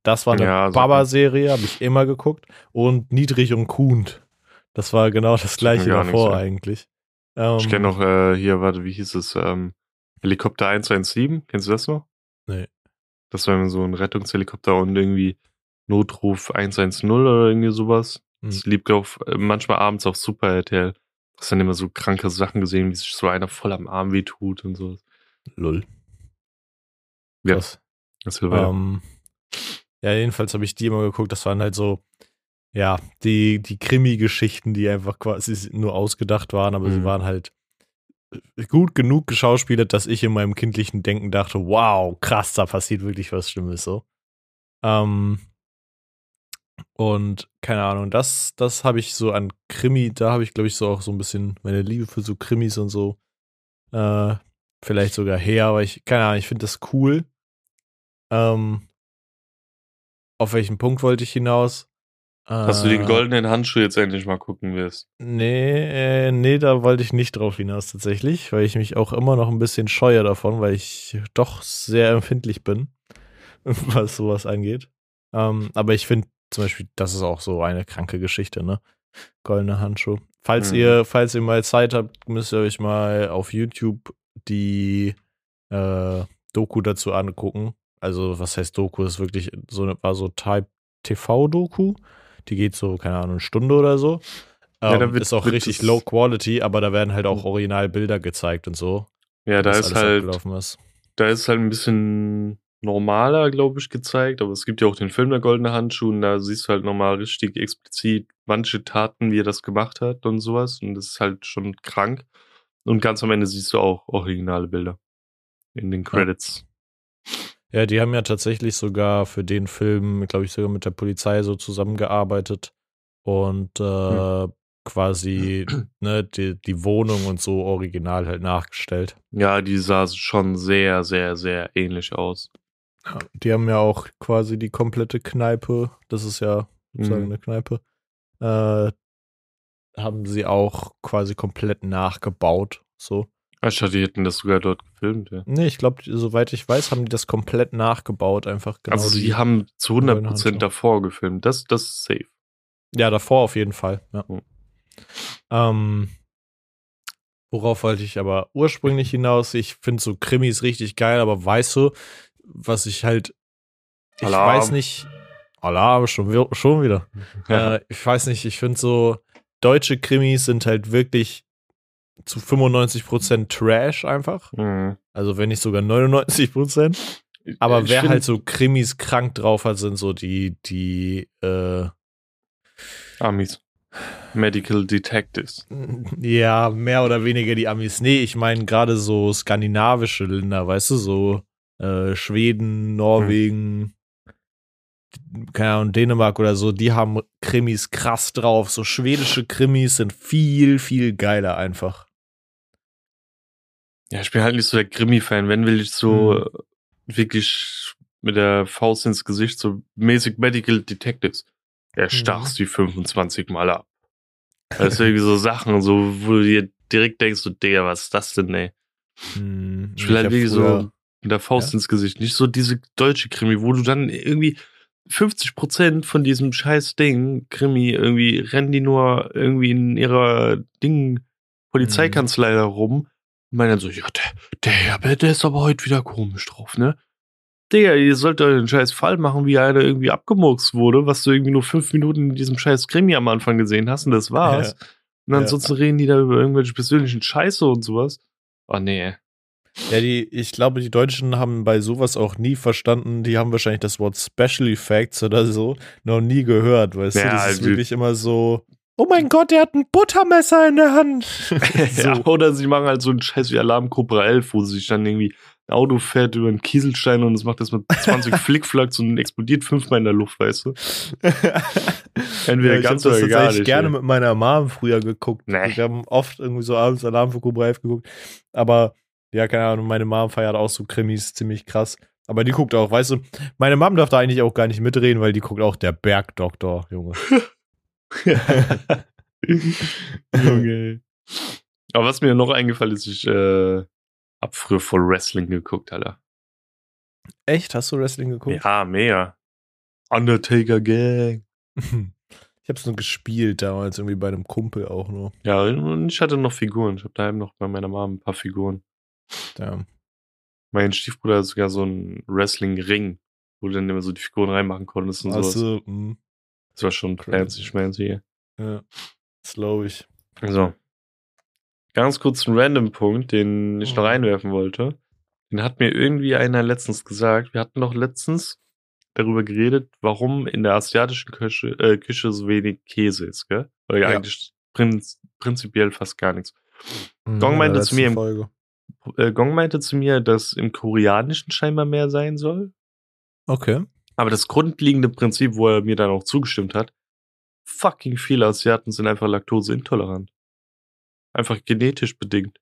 Das war eine ja, Baba-Serie, habe ich immer geguckt. Und Niedrig und Kuhn. Das war genau das gleiche davor nichts, eigentlich. Ähm, ich kenne noch äh, hier, warte, wie hieß es? Ähm, Helikopter 117, kennst du das noch? Nee. Das war so ein Rettungshelikopter und irgendwie Notruf 110 oder irgendwie sowas. Mhm. Das liegt auf, äh, manchmal abends auf Super RTL. Hast dann immer so kranke Sachen gesehen, wie sich so einer voll am Arm wehtut und so. Lull. Ja. Das, das will ähm, ja, jedenfalls habe ich die immer geguckt. Das waren halt so, ja, die, die Krimi-Geschichten, die einfach quasi nur ausgedacht waren, aber mhm. sie waren halt gut genug geschauspielert, dass ich in meinem kindlichen Denken dachte, wow, krass, da passiert wirklich was Schlimmes so. Ähm, und keine Ahnung, das, das habe ich so an Krimi, da habe ich, glaube ich, so auch so ein bisschen meine Liebe für so Krimis und so äh, vielleicht sogar her, aber ich, keine Ahnung, ich finde das cool. Ähm, auf welchen Punkt wollte ich hinaus? Dass du den äh, goldenen Handschuh jetzt endlich mal gucken wirst. Nee, äh, nee, da wollte ich nicht drauf hinaus tatsächlich, weil ich mich auch immer noch ein bisschen scheue davon, weil ich doch sehr empfindlich bin, was sowas angeht. Ähm, aber ich finde zum Beispiel, das ist auch so eine kranke Geschichte, ne? Goldene Handschuh. Falls mhm. ihr, falls ihr mal Zeit habt, müsst ihr euch mal auf YouTube die äh, Doku dazu angucken. Also, was heißt Doku? Das ist wirklich so eine, war so Type TV-Doku. Die geht so, keine Ahnung, eine Stunde oder so. Ähm, ja, wird, ist auch richtig low quality, aber da werden halt auch mhm. Originalbilder gezeigt und so. Ja, da ist halt. Ist. Da ist halt ein bisschen normaler, glaube ich, gezeigt, aber es gibt ja auch den Film Der Goldene Handschuh und da siehst du halt nochmal richtig explizit manche Taten, wie er das gemacht hat und sowas und das ist halt schon krank. Und ganz am Ende siehst du auch originale Bilder in den Credits. Ja, die haben ja tatsächlich sogar für den Film, glaube ich, sogar mit der Polizei so zusammengearbeitet und äh, hm. quasi ne, die, die Wohnung und so original halt nachgestellt. Ja, die sah schon sehr, sehr, sehr ähnlich aus. Ja, die haben ja auch quasi die komplette Kneipe, das ist ja sozusagen mhm. eine Kneipe, äh, haben sie auch quasi komplett nachgebaut. So. Ich dachte, die hätten das sogar dort gefilmt, ja. Nee, ich glaube, soweit ich weiß, haben die das komplett nachgebaut, einfach genau. Also sie haben zu 100% davor gefilmt, das, das ist safe. Ja, davor auf jeden Fall, ja. Mhm. Ähm, worauf wollte ich aber ursprünglich hinaus? Ich finde so Krimis richtig geil, aber weißt du, was ich halt, ich Alarm. weiß nicht, Alarm, schon, schon wieder. Ja. Äh, ich weiß nicht, ich finde so, deutsche Krimis sind halt wirklich zu 95% Trash einfach. Mhm. Also wenn nicht sogar 99%. Aber wer halt so Krimis krank drauf hat, sind so die, die, äh, Amis. Medical Detectives. Ja, mehr oder weniger die Amis. Nee, ich meine gerade so skandinavische Länder, weißt du, so äh, Schweden, Norwegen, hm keine Ahnung, Dänemark oder so, die haben Krimis krass drauf. So schwedische Krimis sind viel, viel geiler einfach. Ja, ich bin halt nicht so der Krimi-Fan. Wenn will ich so hm. wirklich mit der Faust ins Gesicht, so mäßig Medical Detectives. Er stachst mhm. die 25 Mal ab. Das sind irgendwie so Sachen, so, wo du dir direkt denkst, so, Digga, was ist das denn, ey? Hm, ich will halt wirklich so mit der Faust ja? ins Gesicht. Nicht so diese deutsche Krimi, wo du dann irgendwie 50 Prozent von diesem scheiß Ding, Krimi, irgendwie rennen die nur irgendwie in ihrer Ding, Polizeikanzlei mhm. da rum und meinen dann so, ja, der, der der, der ist aber heute wieder komisch drauf, ne? Digga, ihr sollt euch einen scheiß Fall machen, wie einer irgendwie abgemurkst wurde, was du irgendwie nur fünf Minuten in diesem scheiß Krimi am Anfang gesehen hast und das war's. Ja. Und ansonsten ja. reden die da über irgendwelche persönlichen Scheiße und sowas. Oh nee. Ja, die, ich glaube, die Deutschen haben bei sowas auch nie verstanden. Die haben wahrscheinlich das Wort Special Effects oder so noch nie gehört, weißt ja, du? Das ist wirklich immer so. Oh mein Gott, der hat ein Buttermesser in der Hand. so. ja, oder sie machen halt so einen Scheiß wie Alarmgruppe 11, wo sie sich dann irgendwie ein Auto fährt über einen Kieselstein und es macht das mit 20 Flickflacks und explodiert fünfmal in der Luft, weißt du? Entweder ja, ganz ich oder das gar nicht. gerne ey. mit meiner Mom früher geguckt. Nee. Wir haben oft irgendwie so abends Alarm für Cobra 11 geguckt. Aber ja, keine Ahnung, meine Mom feiert auch so Krimis ziemlich krass. Aber die guckt auch, weißt du, meine Mom darf da eigentlich auch gar nicht mitreden, weil die guckt auch der Bergdoktor, Junge. Junge. Aber was mir noch eingefallen ist, ich äh, hab früher voll Wrestling geguckt, Alter. Echt? Hast du Wrestling geguckt? Ja, mehr. Undertaker Gang. ich hab's nur gespielt damals, irgendwie bei einem Kumpel auch nur. Ja, und ich hatte noch Figuren. Ich hab daheim noch bei meiner Mom ein paar Figuren. Ja. Mein Stiefbruder hat sogar so einen Wrestling-Ring, wo du dann immer so die Figuren reinmachen konntest und so. Hm. Das war schon fancy schmancy. Ja, das glaube ich. So. Ganz kurz ein random Punkt, den ich noch mhm. einwerfen wollte. Den hat mir irgendwie einer letztens gesagt. Wir hatten doch letztens darüber geredet, warum in der asiatischen Küche, äh, Küche so wenig Käse ist, gell? Oder ja. eigentlich prinz, prinzipiell fast gar nichts. Mhm, Gong meinte zu mir im, äh, Gong meinte zu mir, dass im Koreanischen scheinbar mehr sein soll. Okay. Aber das grundlegende Prinzip, wo er mir dann auch zugestimmt hat, fucking viele Asiaten sind einfach laktoseintolerant. Einfach genetisch bedingt.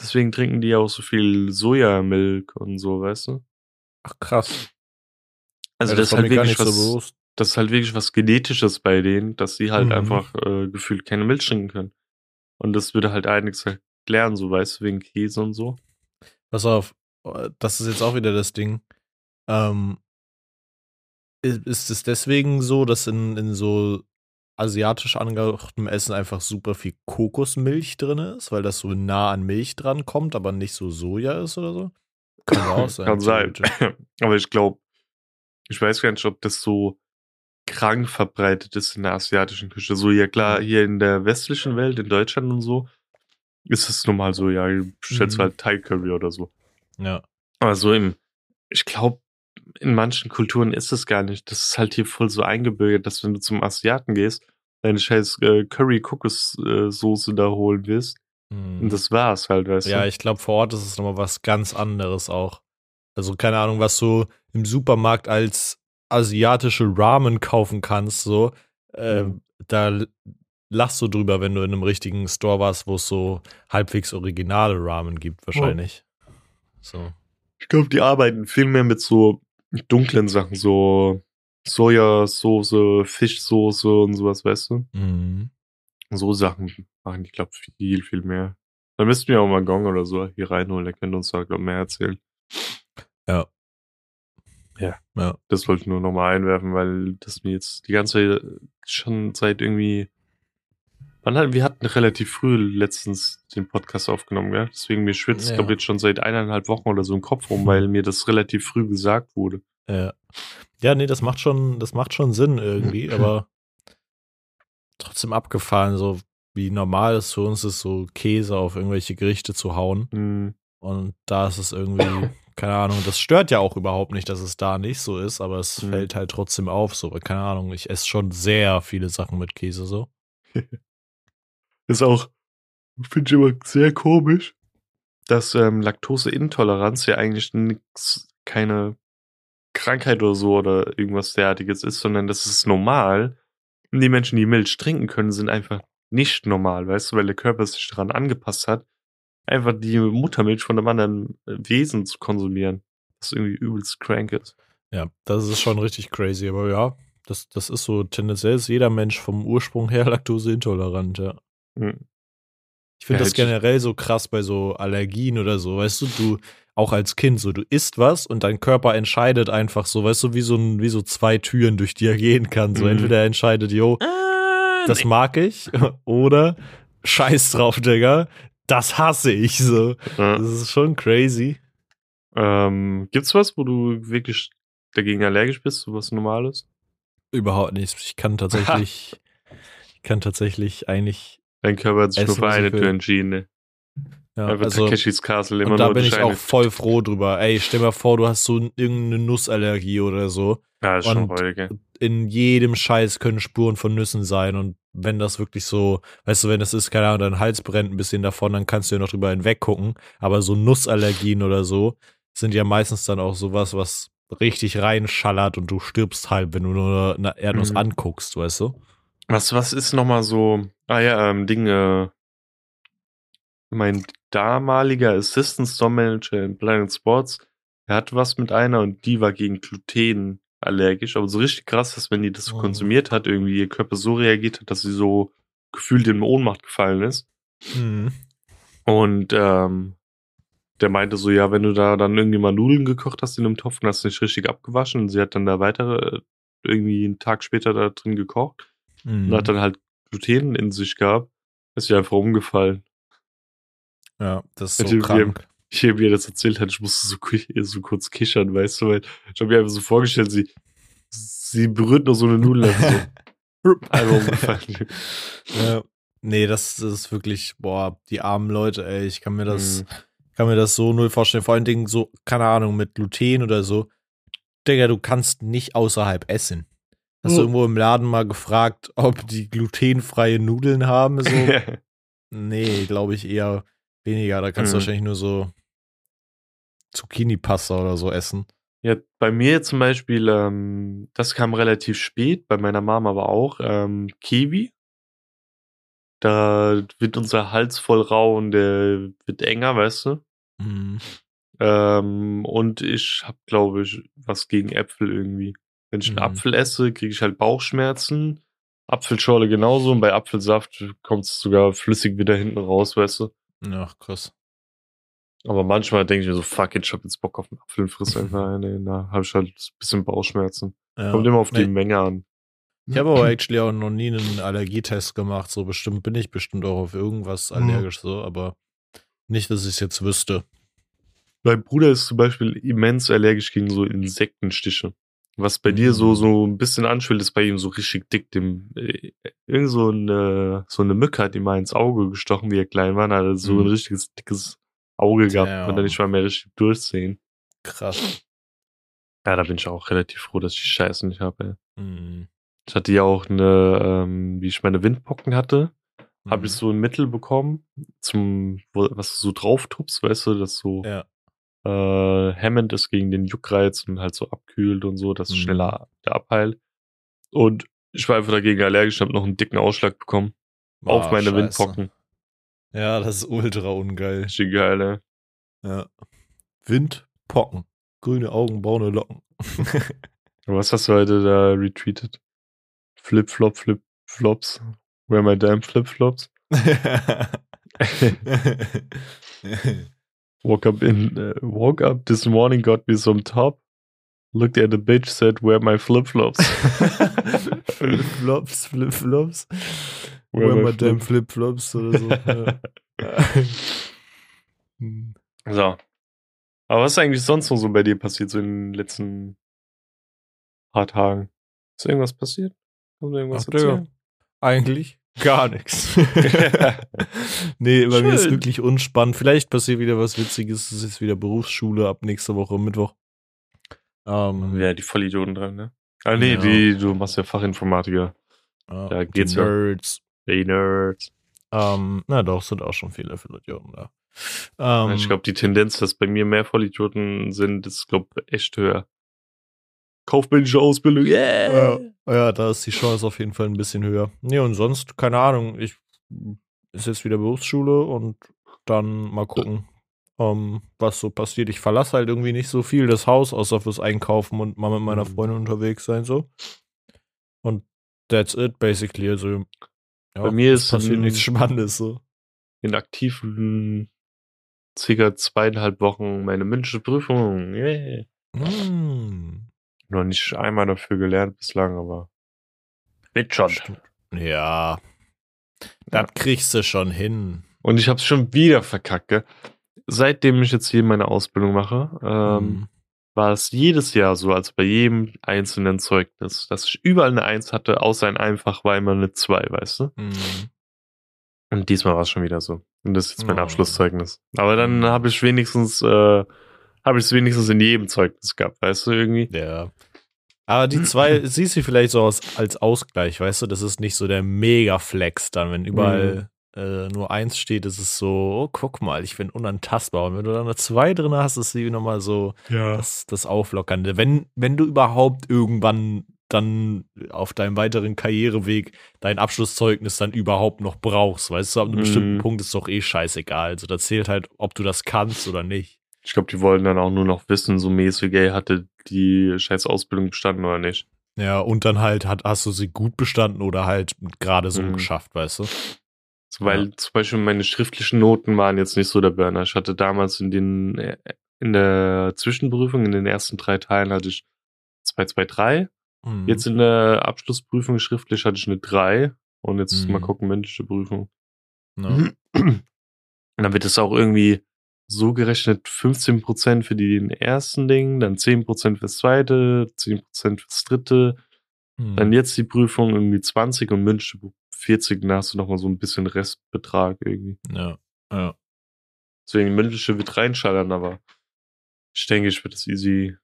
Deswegen trinken die auch so viel Sojamilk und so, weißt du? Ach krass. Also ja, das, das ist halt wirklich was, so das ist halt wirklich was Genetisches bei denen, dass sie halt mhm. einfach äh, gefühlt keine Milch trinken können. Und das würde halt einiges lernen, so weißt du, wegen Käse und so. Pass auf, das ist jetzt auch wieder das Ding. Ähm, ist es deswegen so, dass in, in so asiatisch angehauchtem Essen einfach super viel Kokosmilch drin ist, weil das so nah an Milch dran kommt, aber nicht so Soja ist oder so? Kann auch sein. Kann sein. aber ich glaube, ich weiß gar nicht, ob das so krank verbreitet ist in der asiatischen Küche. So, ja klar, hier in der westlichen Welt, in Deutschland und so, ist es normal so, ja, bestellst mhm. halt Thai Curry oder so. Ja. Aber so im, ich glaube, in manchen Kulturen ist es gar nicht. Das ist halt hier voll so eingebürgert, dass wenn du zum Asiaten gehst, deine scheiß äh, Curry-Kokossoße da holen wirst. Mm. Und mhm. das war's halt, weißt ja, du. Ja, ich glaube, vor Ort ist es nochmal was ganz anderes auch. Also, keine Ahnung, was du im Supermarkt als asiatische Ramen kaufen kannst, so. Äh, mhm. Da lachst du drüber, wenn du in einem richtigen Store warst, wo es so halbwegs originale Ramen gibt, wahrscheinlich. Oh. So. Ich glaube, die arbeiten viel mehr mit so dunklen Sachen, so Sojasauce, Fischsoße und sowas, weißt du? Mhm. So Sachen machen die, glaube ich, viel, viel mehr. Dann müssten wir auch mal Gong oder so hier reinholen, der könnte uns da, glaube ich, mehr erzählen. Ja. Ja. ja. Das wollte ich nur nochmal einwerfen, weil das mir jetzt die ganze Zeit schon seit irgendwie Wann hat, wir hatten relativ früh letztens den Podcast aufgenommen, ja. Deswegen mir schwitzt, ja. glaube jetzt schon seit eineinhalb Wochen oder so im Kopf rum, weil mir das relativ früh gesagt wurde. Ja. Ja, nee, das macht schon, das macht schon Sinn irgendwie, aber trotzdem abgefahren, so wie normal es für uns ist, so Käse auf irgendwelche Gerichte zu hauen. Mhm. Und da ist es irgendwie, keine Ahnung, das stört ja auch überhaupt nicht, dass es da nicht so ist, aber es mhm. fällt halt trotzdem auf, so, keine Ahnung, ich esse schon sehr viele Sachen mit Käse so. Ist auch, finde ich immer sehr komisch, dass ähm, Laktoseintoleranz ja eigentlich nix, keine Krankheit oder so oder irgendwas derartiges ist, sondern das ist normal. Und die Menschen, die Milch trinken können, sind einfach nicht normal, weißt du, weil der Körper sich daran angepasst hat, einfach die Muttermilch von einem anderen Wesen zu konsumieren. Das irgendwie übelst crank ist. Ja, das ist schon richtig crazy, aber ja, das, das ist so, tendenziell ist jeder Mensch vom Ursprung her laktoseintolerant, ja. Hm. Ich finde ja, das generell so krass bei so Allergien oder so, weißt du, du auch als Kind so, du isst was und dein Körper entscheidet einfach so, weißt du, wie so, ein, wie so zwei Türen, durch die er gehen kann. So, mhm. entweder er entscheidet, yo, ah, das nee. mag ich, oder scheiß drauf, Digga, das hasse ich so. Ja. Das ist schon crazy. Ähm, gibt's was, wo du wirklich dagegen allergisch bist, so was Normales? Überhaupt nicht. Ich kann tatsächlich, ich kann tatsächlich eigentlich Dein Körper hat sich nur für eine Tür entschieden, ne? Ja, Einfach also, Takeshis Castle immer und da bin ich auch voll froh drüber. Ey, stell dir mal vor, du hast so irgendeine Nussallergie oder so. Ja, ist schon räudig. In jedem Scheiß können Spuren von Nüssen sein und wenn das wirklich so, weißt du, wenn das ist, keine Ahnung, dein Hals brennt ein bisschen davon, dann kannst du ja noch drüber hinweggucken. Aber so Nussallergien oder so sind ja meistens dann auch sowas, was richtig reinschallert und du stirbst halt, wenn du nur eine Erdnuss mhm. anguckst, weißt du? Was, was ist nochmal so, ah ja, ähm, Ding, äh, mein damaliger Assistant Store Manager in Planet Sports, er hatte was mit einer und die war gegen Gluten allergisch, aber so richtig krass, dass wenn die das so oh. konsumiert hat, irgendwie ihr Körper so reagiert hat, dass sie so gefühlt in Ohnmacht gefallen ist. Mhm. Und ähm, der meinte so, ja, wenn du da dann irgendwie mal Nudeln gekocht hast in einem Topf und hast nicht richtig abgewaschen und sie hat dann da weitere irgendwie einen Tag später da drin gekocht, mhm. und hat dann halt Gluten in sich gehabt, ist ja einfach umgefallen. Ja, das ist so krank. Ich habe mir das erzählt hat, ich musste so, so kurz kichern, weißt du, weil ich habe mir einfach so vorgestellt, sie, sie berührt nur so eine Nudel. so. einfach umgefallen. ja. Nee, das, das, ist wirklich, boah, die armen Leute, ey, ich kann mir das, mhm. kann mir das so null vorstellen. Vor allen Dingen so, keine Ahnung, mit Gluten oder so. Digga, du kannst nicht außerhalb essen. Hast du irgendwo im Laden mal gefragt, ob die glutenfreie Nudeln haben? So? nee, glaube ich eher weniger. Da kannst mhm. du wahrscheinlich nur so Zucchini-Pasta oder so essen. Ja, bei mir zum Beispiel, ähm, das kam relativ spät, bei meiner Mama aber auch, ähm, Kiwi. Da wird unser Hals voll rau und der wird enger, weißt du? Mhm. Ähm, und ich habe, glaube ich, was gegen Äpfel irgendwie. Wenn ich einen mhm. Apfel esse, kriege ich halt Bauchschmerzen. Apfelschorle genauso und bei Apfelsaft kommt es sogar flüssig wieder hinten raus, weißt du? Ach, krass. Aber manchmal denke ich mir so, fuck it, ich hab jetzt Bock auf einen Apfel und friss einfach eine. Da habe ich halt ein bisschen Bauchschmerzen. Ja. Kommt immer auf die nee. Menge an. Ich habe aber actually auch noch nie einen Allergietest gemacht. So bestimmt bin ich bestimmt auch auf irgendwas mhm. allergisch, so, aber nicht, dass ich es jetzt wüsste. Mein Bruder ist zum Beispiel immens allergisch gegen so Insektenstiche. Was bei dir so, mhm. so ein bisschen anschwillt, ist bei ihm so richtig dick. Dem, äh, irgend so eine, so eine Mücke hat ihm mal ins Auge gestochen, wie er klein war. hat so ein mhm. richtiges, dickes Auge gehabt. Ja. Und dann nicht mal mehr richtig durchsehen. Krass. Ja, da bin ich auch relativ froh, dass ich die Scheiße nicht habe. Mhm. Ich hatte ja auch eine, ähm, wie ich meine Windpocken hatte, mhm. habe ich so ein Mittel bekommen, zum, wo, was du so drauf tupst, weißt du, das so ja. Äh, hemmend ist gegen den Juckreiz und halt so abkühlt und so, dass es mhm. schneller abheilt. Und ich war einfach dagegen allergisch und habe noch einen dicken Ausschlag bekommen. Oh, auf meine Scheiße. Windpocken. Ja, das ist ultra ungeil. Richtig geil, ey. Ja. Windpocken. Grüne Augen, braune Locken. Was hast du heute da retweetet? Flip-Flop, Flip-Flops. Where my damn Flip-Flops? woke up in uh, woke up this morning, got me some top. Looked at the bitch, said, "Where my flip flops?" flip flops, flip flops. Where, Where my, my damn flip flops oder so. so. Aber was ist eigentlich sonst noch so bei dir passiert, so in den letzten paar Tagen? Ist irgendwas passiert? Kannst du irgendwas Ach, erzählen? Eigentlich gar nichts. nee, bei Schön. mir ist wirklich unspannend. Vielleicht passiert wieder was Witziges. Es ist wieder Berufsschule ab nächster Woche Mittwoch. Ähm, ja, die Vollidioten dran, ne? Ah, nee, ja. die, du machst ja Fachinformatiker. Ah, da geht's die Nerds. Ja. Die Nerds. Ähm, na doch, sind auch schon viele Vollidioten da. Ähm, ich glaube, die Tendenz, dass bei mir mehr Vollidioten sind, ist, glaube ich, echt höher. Kaufmännische Ausbildung, yeah! Ja, ja, da ist die Chance auf jeden Fall ein bisschen höher. Nee, und sonst, keine Ahnung, ich ist jetzt wieder Berufsschule und dann mal gucken, um, was so passiert. Ich verlasse halt irgendwie nicht so viel das Haus, außer fürs Einkaufen und mal mit meiner mhm. Freundin unterwegs sein, so. Und that's it, basically. Also, ja, bei mir ist passiert nichts Spannendes, so. In aktiven circa zweieinhalb Wochen meine mündliche Prüfung. Yeah. Mm. Noch nicht einmal dafür gelernt bislang, aber wird schon. Ja. Das kriegst du schon hin. Und ich hab's schon wieder verkackt, gell? seitdem ich jetzt hier meine Ausbildung mache, ähm, mhm. war es jedes Jahr so, als bei jedem einzelnen Zeugnis, dass ich überall eine Eins hatte, außer ein Einfach war immer eine Zwei, weißt du? Mhm. Und diesmal war es schon wieder so. Und das ist jetzt mein oh. Abschlusszeugnis. Aber dann mhm. habe ich wenigstens, äh, habe ich es wenigstens in jedem Zeugnis gehabt, weißt du, irgendwie? Ja. Aber die zwei siehst du vielleicht so aus, als Ausgleich, weißt du? Das ist nicht so der Mega-Flex dann, wenn überall mhm äh, nur eins steht, ist es so, oh, guck mal, ich bin unantastbar. Und wenn du dann eine zwei drin hast, ist sie nochmal so ja. das, das Auflockernde. Wenn, wenn du überhaupt irgendwann dann auf deinem weiteren Karriereweg dein Abschlusszeugnis dann überhaupt noch brauchst. Weißt du, ab einem mm. bestimmten Punkt ist doch eh scheißegal. Also da zählt halt, ob du das kannst oder nicht. Ich glaube, die wollen dann auch nur noch wissen, so mäßig, ey, hatte die scheiß Ausbildung bestanden oder nicht. Ja, und dann halt, hat, hast du sie gut bestanden oder halt gerade so mm. geschafft, weißt du? Weil ja. zum Beispiel meine schriftlichen Noten waren jetzt nicht so der Burner. Ich hatte damals in den, äh, in der Zwischenprüfung, in den ersten drei Teilen hatte ich 2, 2, 3. Mhm. Jetzt in der Abschlussprüfung schriftlich hatte ich eine 3. Und jetzt mhm. mal gucken, mündliche Prüfung. No. Und dann wird es auch irgendwie so gerechnet, 15% für den ersten Ding, dann 10% fürs zweite, 10% fürs dritte, dann jetzt die Prüfung irgendwie 20 und mündliche 40, dann hast du nochmal so ein bisschen Restbetrag irgendwie. Ja, ja. Deswegen mündliche wird reinschallern, aber ich denke, ich werde das easy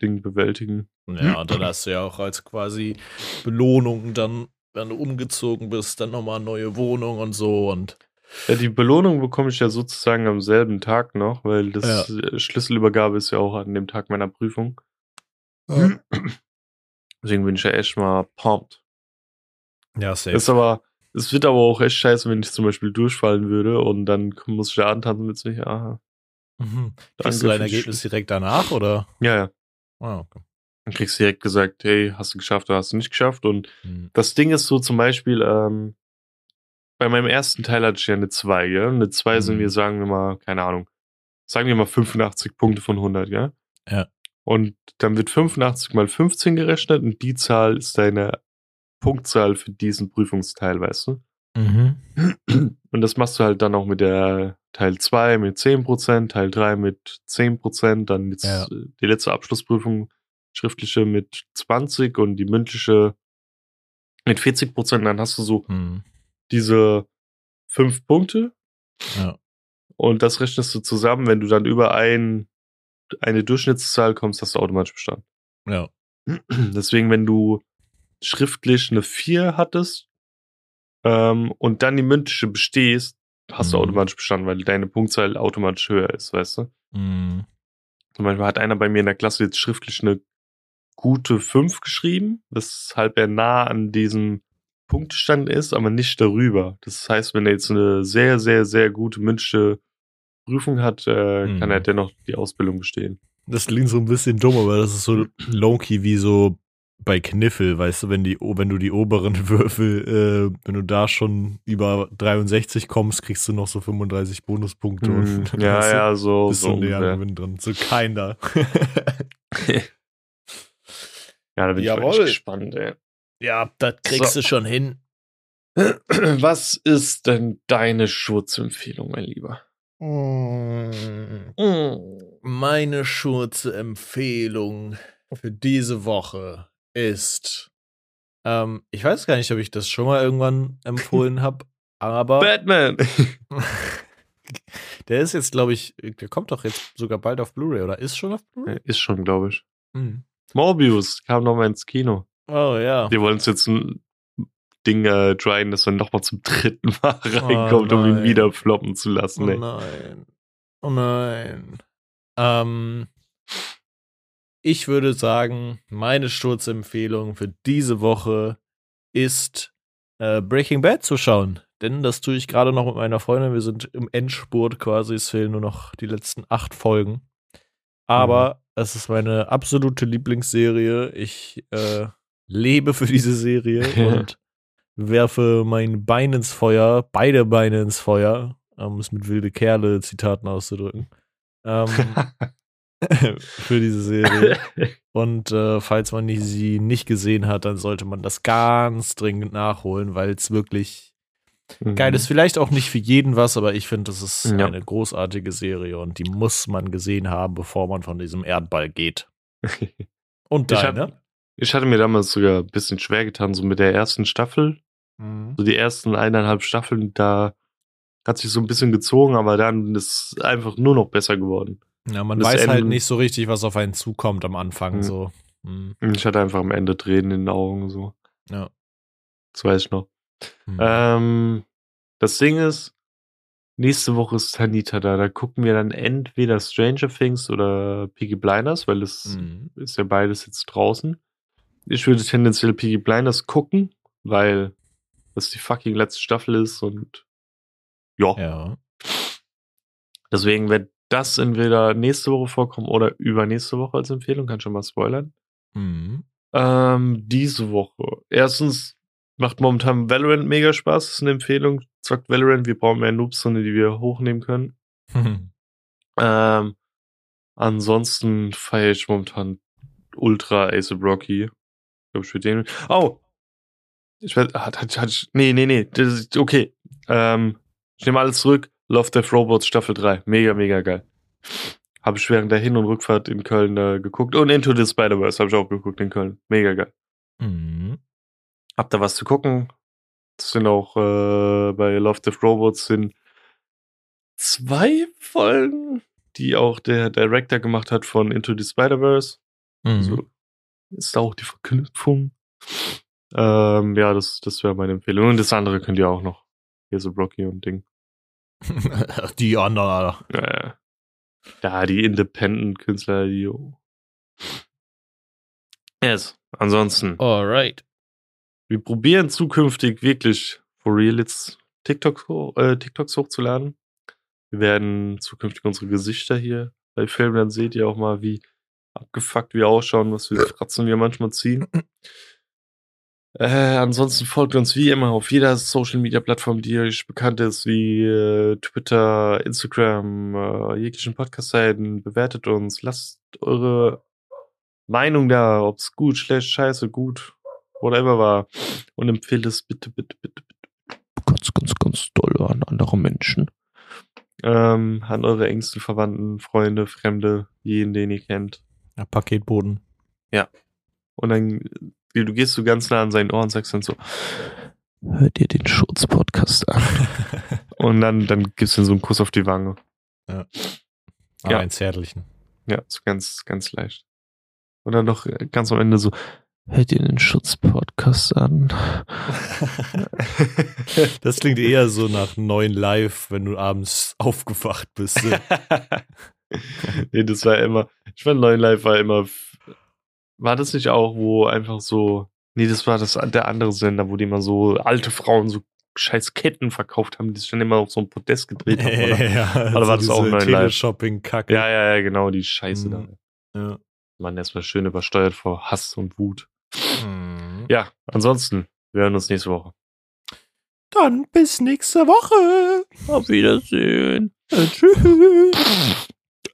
Ding bewältigen. Ja, und dann hast du ja auch als quasi Belohnung dann, wenn du umgezogen bist, dann nochmal eine neue Wohnung und so und. Ja, die Belohnung bekomme ich ja sozusagen am selben Tag noch, weil das ja. Schlüsselübergabe ist ja auch an dem Tag meiner Prüfung. Ja. Deswegen bin ich ja echt mal pumped. Ja, safe. Ist aber, es wird aber auch echt scheiße, wenn ich zum Beispiel durchfallen würde und dann muss ich da antanzen mit sich. Aha. Mhm. Kriegst du dein Ergebnis direkt danach, oder? Ja, ja. Ah, okay. Dann kriegst du direkt gesagt, hey, hast du geschafft oder hast du nicht geschafft? Und mhm. das Ding ist so zum Beispiel, ähm, bei meinem ersten Teil hatte ich ja eine 2, ja? Eine 2 mhm. sind wir, sagen wir mal, keine Ahnung, sagen wir mal 85 Punkte von 100, ja? Ja. Und dann wird 85 mal 15 gerechnet und die Zahl ist deine Punktzahl für diesen Prüfungsteil, weißt du? Mhm. Und das machst du halt dann auch mit der Teil 2 mit 10%, Teil 3 mit 10%, dann jetzt ja. die letzte Abschlussprüfung schriftliche mit 20 und die mündliche mit 40% dann hast du so mhm. Diese fünf Punkte. Ja. Und das rechnest du zusammen, wenn du dann über ein eine Durchschnittszahl kommst, hast du automatisch bestanden. Ja. Deswegen, wenn du schriftlich eine 4 hattest ähm, und dann die mündliche bestehst, hast mhm. du automatisch bestanden, weil deine Punktzahl automatisch höher ist, weißt du? Mhm. Zum Beispiel hat einer bei mir in der Klasse jetzt schriftlich eine gute 5 geschrieben, weshalb er nah an diesem Punktestand ist, aber nicht darüber. Das heißt, wenn er jetzt eine sehr, sehr, sehr gute mündliche Prüfung hat, äh, mhm. kann er dennoch die Ausbildung bestehen. Das klingt so ein bisschen dumm, aber das ist so low-key wie so bei Kniffel, weißt du, wenn die, wenn du die oberen Würfel, äh, wenn du da schon über 63 kommst, kriegst du noch so 35 Bonuspunkte mm, und ja, ja, so, bist so du näher Gewinn drin. So keiner. ja, da bin Jawohl. ich gespannt, ey. Ja, das kriegst so. du schon hin. Was ist denn deine Schutzempfehlung, mein Lieber? Mm. Meine Schurzempfehlung für diese Woche ist, ähm, ich weiß gar nicht, ob ich das schon mal irgendwann empfohlen habe, aber. Batman! der ist jetzt, glaube ich, der kommt doch jetzt sogar bald auf Blu-ray oder ist schon auf Blu-ray? Ist schon, glaube ich. Mhm. Morbius kam nochmal ins Kino. Oh ja. Wir wollen uns jetzt ein Ding äh, tryen, dass wir nochmal zum dritten Mal reinkommt, oh, um ihn wieder floppen zu lassen. Oh nein. Oh nein. Ähm, ich würde sagen, meine Sturzempfehlung für diese Woche ist äh, Breaking Bad zu schauen. Denn das tue ich gerade noch mit meiner Freundin. Wir sind im Endspurt quasi. Es fehlen nur noch die letzten acht Folgen. Aber mhm. es ist meine absolute Lieblingsserie. Ich äh, lebe für diese Serie und werfe mein Bein ins Feuer, beide Beine ins Feuer, um es mit wilde Kerle Zitaten auszudrücken. Ähm, für diese Serie. Und äh, falls man sie nicht gesehen hat, dann sollte man das ganz dringend nachholen, weil es wirklich mhm. geil ist. Vielleicht auch nicht für jeden was, aber ich finde, das ist ja. eine großartige Serie und die muss man gesehen haben, bevor man von diesem Erdball geht. Und deine? Ich, hatte mir damals sogar ein bisschen schwer getan, so mit der ersten Staffel. Mhm. So die ersten eineinhalb Staffeln, da hat sich so ein bisschen gezogen, aber dann ist es einfach nur noch besser geworden. Ja, man weiß Ende, halt nicht so richtig, was auf einen zukommt am Anfang. Mhm. So. Mhm. Ich hatte einfach am Ende Tränen in den Augen. So. Ja. Das weiß ich noch. Mhm. Ähm, das Ding ist, nächste Woche ist Tanita da. Da gucken wir dann entweder Stranger Things oder Piggy Blinders, weil es mhm. ist ja beides jetzt draußen. Ich würde tendenziell Piggy Blinders gucken, weil das die fucking letzte Staffel ist und ja. ja. Deswegen wird das entweder nächste Woche vorkommen oder übernächste Woche als Empfehlung. Kann schon mal spoilern. Mhm. Ähm, diese Woche. Erstens macht momentan Valorant mega Spaß. Das ist eine Empfehlung. Zockt Valorant. Wir brauchen mehr Noobs, die wir hochnehmen können. Mhm. Ähm, ansonsten feiere ich momentan ultra Ace of Rocky. Ich glaube, ich will den. Oh! Ich weiß, hat, hat, hat, nee, nee, nee. Das ist, okay. Ähm, ich nehme alles zurück. Love Death Robots Staffel 3. Mega, mega geil. Habe ich während der Hin- und Rückfahrt in Köln äh, geguckt. Und Into the Spider-Verse habe ich auch geguckt in Köln. Mega geil. Mhm. Hab da was zu gucken. Das sind auch äh, bei Love Death Robots sind zwei Folgen, die auch der Director gemacht hat von Into the Spider-Verse. Mhm. Also ist da auch die Verknüpfung. Ähm, ja, das, das wäre meine Empfehlung. Und das andere könnt ihr auch noch. Hier so Rocky und Ding. die anderen, Alter. Ja, ja. Da, die Independent-Künstler, die. Yes, ansonsten. Alright. Wir probieren zukünftig wirklich for real jetzt TikTok, äh, TikToks hochzuladen. Wir werden zukünftig unsere Gesichter hier bei Filmen, dann seht ihr auch mal, wie abgefuckt wir ausschauen, was für Fratzen wir manchmal ziehen. Äh, ansonsten folgt uns wie immer auf jeder Social Media Plattform, die euch bekannt ist, wie äh, Twitter, Instagram, äh, jeglichen Podcast-Seiten. Bewertet uns, lasst eure Meinung da, ob es gut, schlecht, scheiße, gut, whatever war. Und empfehlt es bitte, bitte, bitte, bitte ganz, ganz, ganz doll an andere Menschen. Ähm, an eure engsten Verwandten, Freunde, Fremde, jeden, den ihr kennt. Ja, Paketboden. Ja. Und dann du gehst so ganz nah an seinen Ohren und sagst dann so, hör dir den Schutz-Podcast an. und dann, dann gibst du ihm so einen Kuss auf die Wange. Ja. Aber ja. einen zärtlichen. Ja, so ganz, ganz leicht. Und dann noch ganz am Ende so, hört ihr den Schutz-Podcast an? das klingt eher so nach neuen Live, wenn du abends aufgewacht bist. nee, das war immer, ich fand neuen Live war immer, war das nicht auch, wo einfach so, nee, das war das, der andere Sender, wo die immer so alte Frauen so scheiß Ketten verkauft haben, die sich dann immer auf so ein Podest gedreht haben. Oder, ja, oder also war das auch neuen Live? Shopping-Kacke. Ja, ja, ja, genau, die Scheiße mhm. da. Ja. Man erstmal schön übersteuert vor Hass und Wut. Mhm. Ja, ansonsten, wir hören uns nächste Woche. Dann bis nächste Woche. Auf Wiedersehen. Äh, tschüss.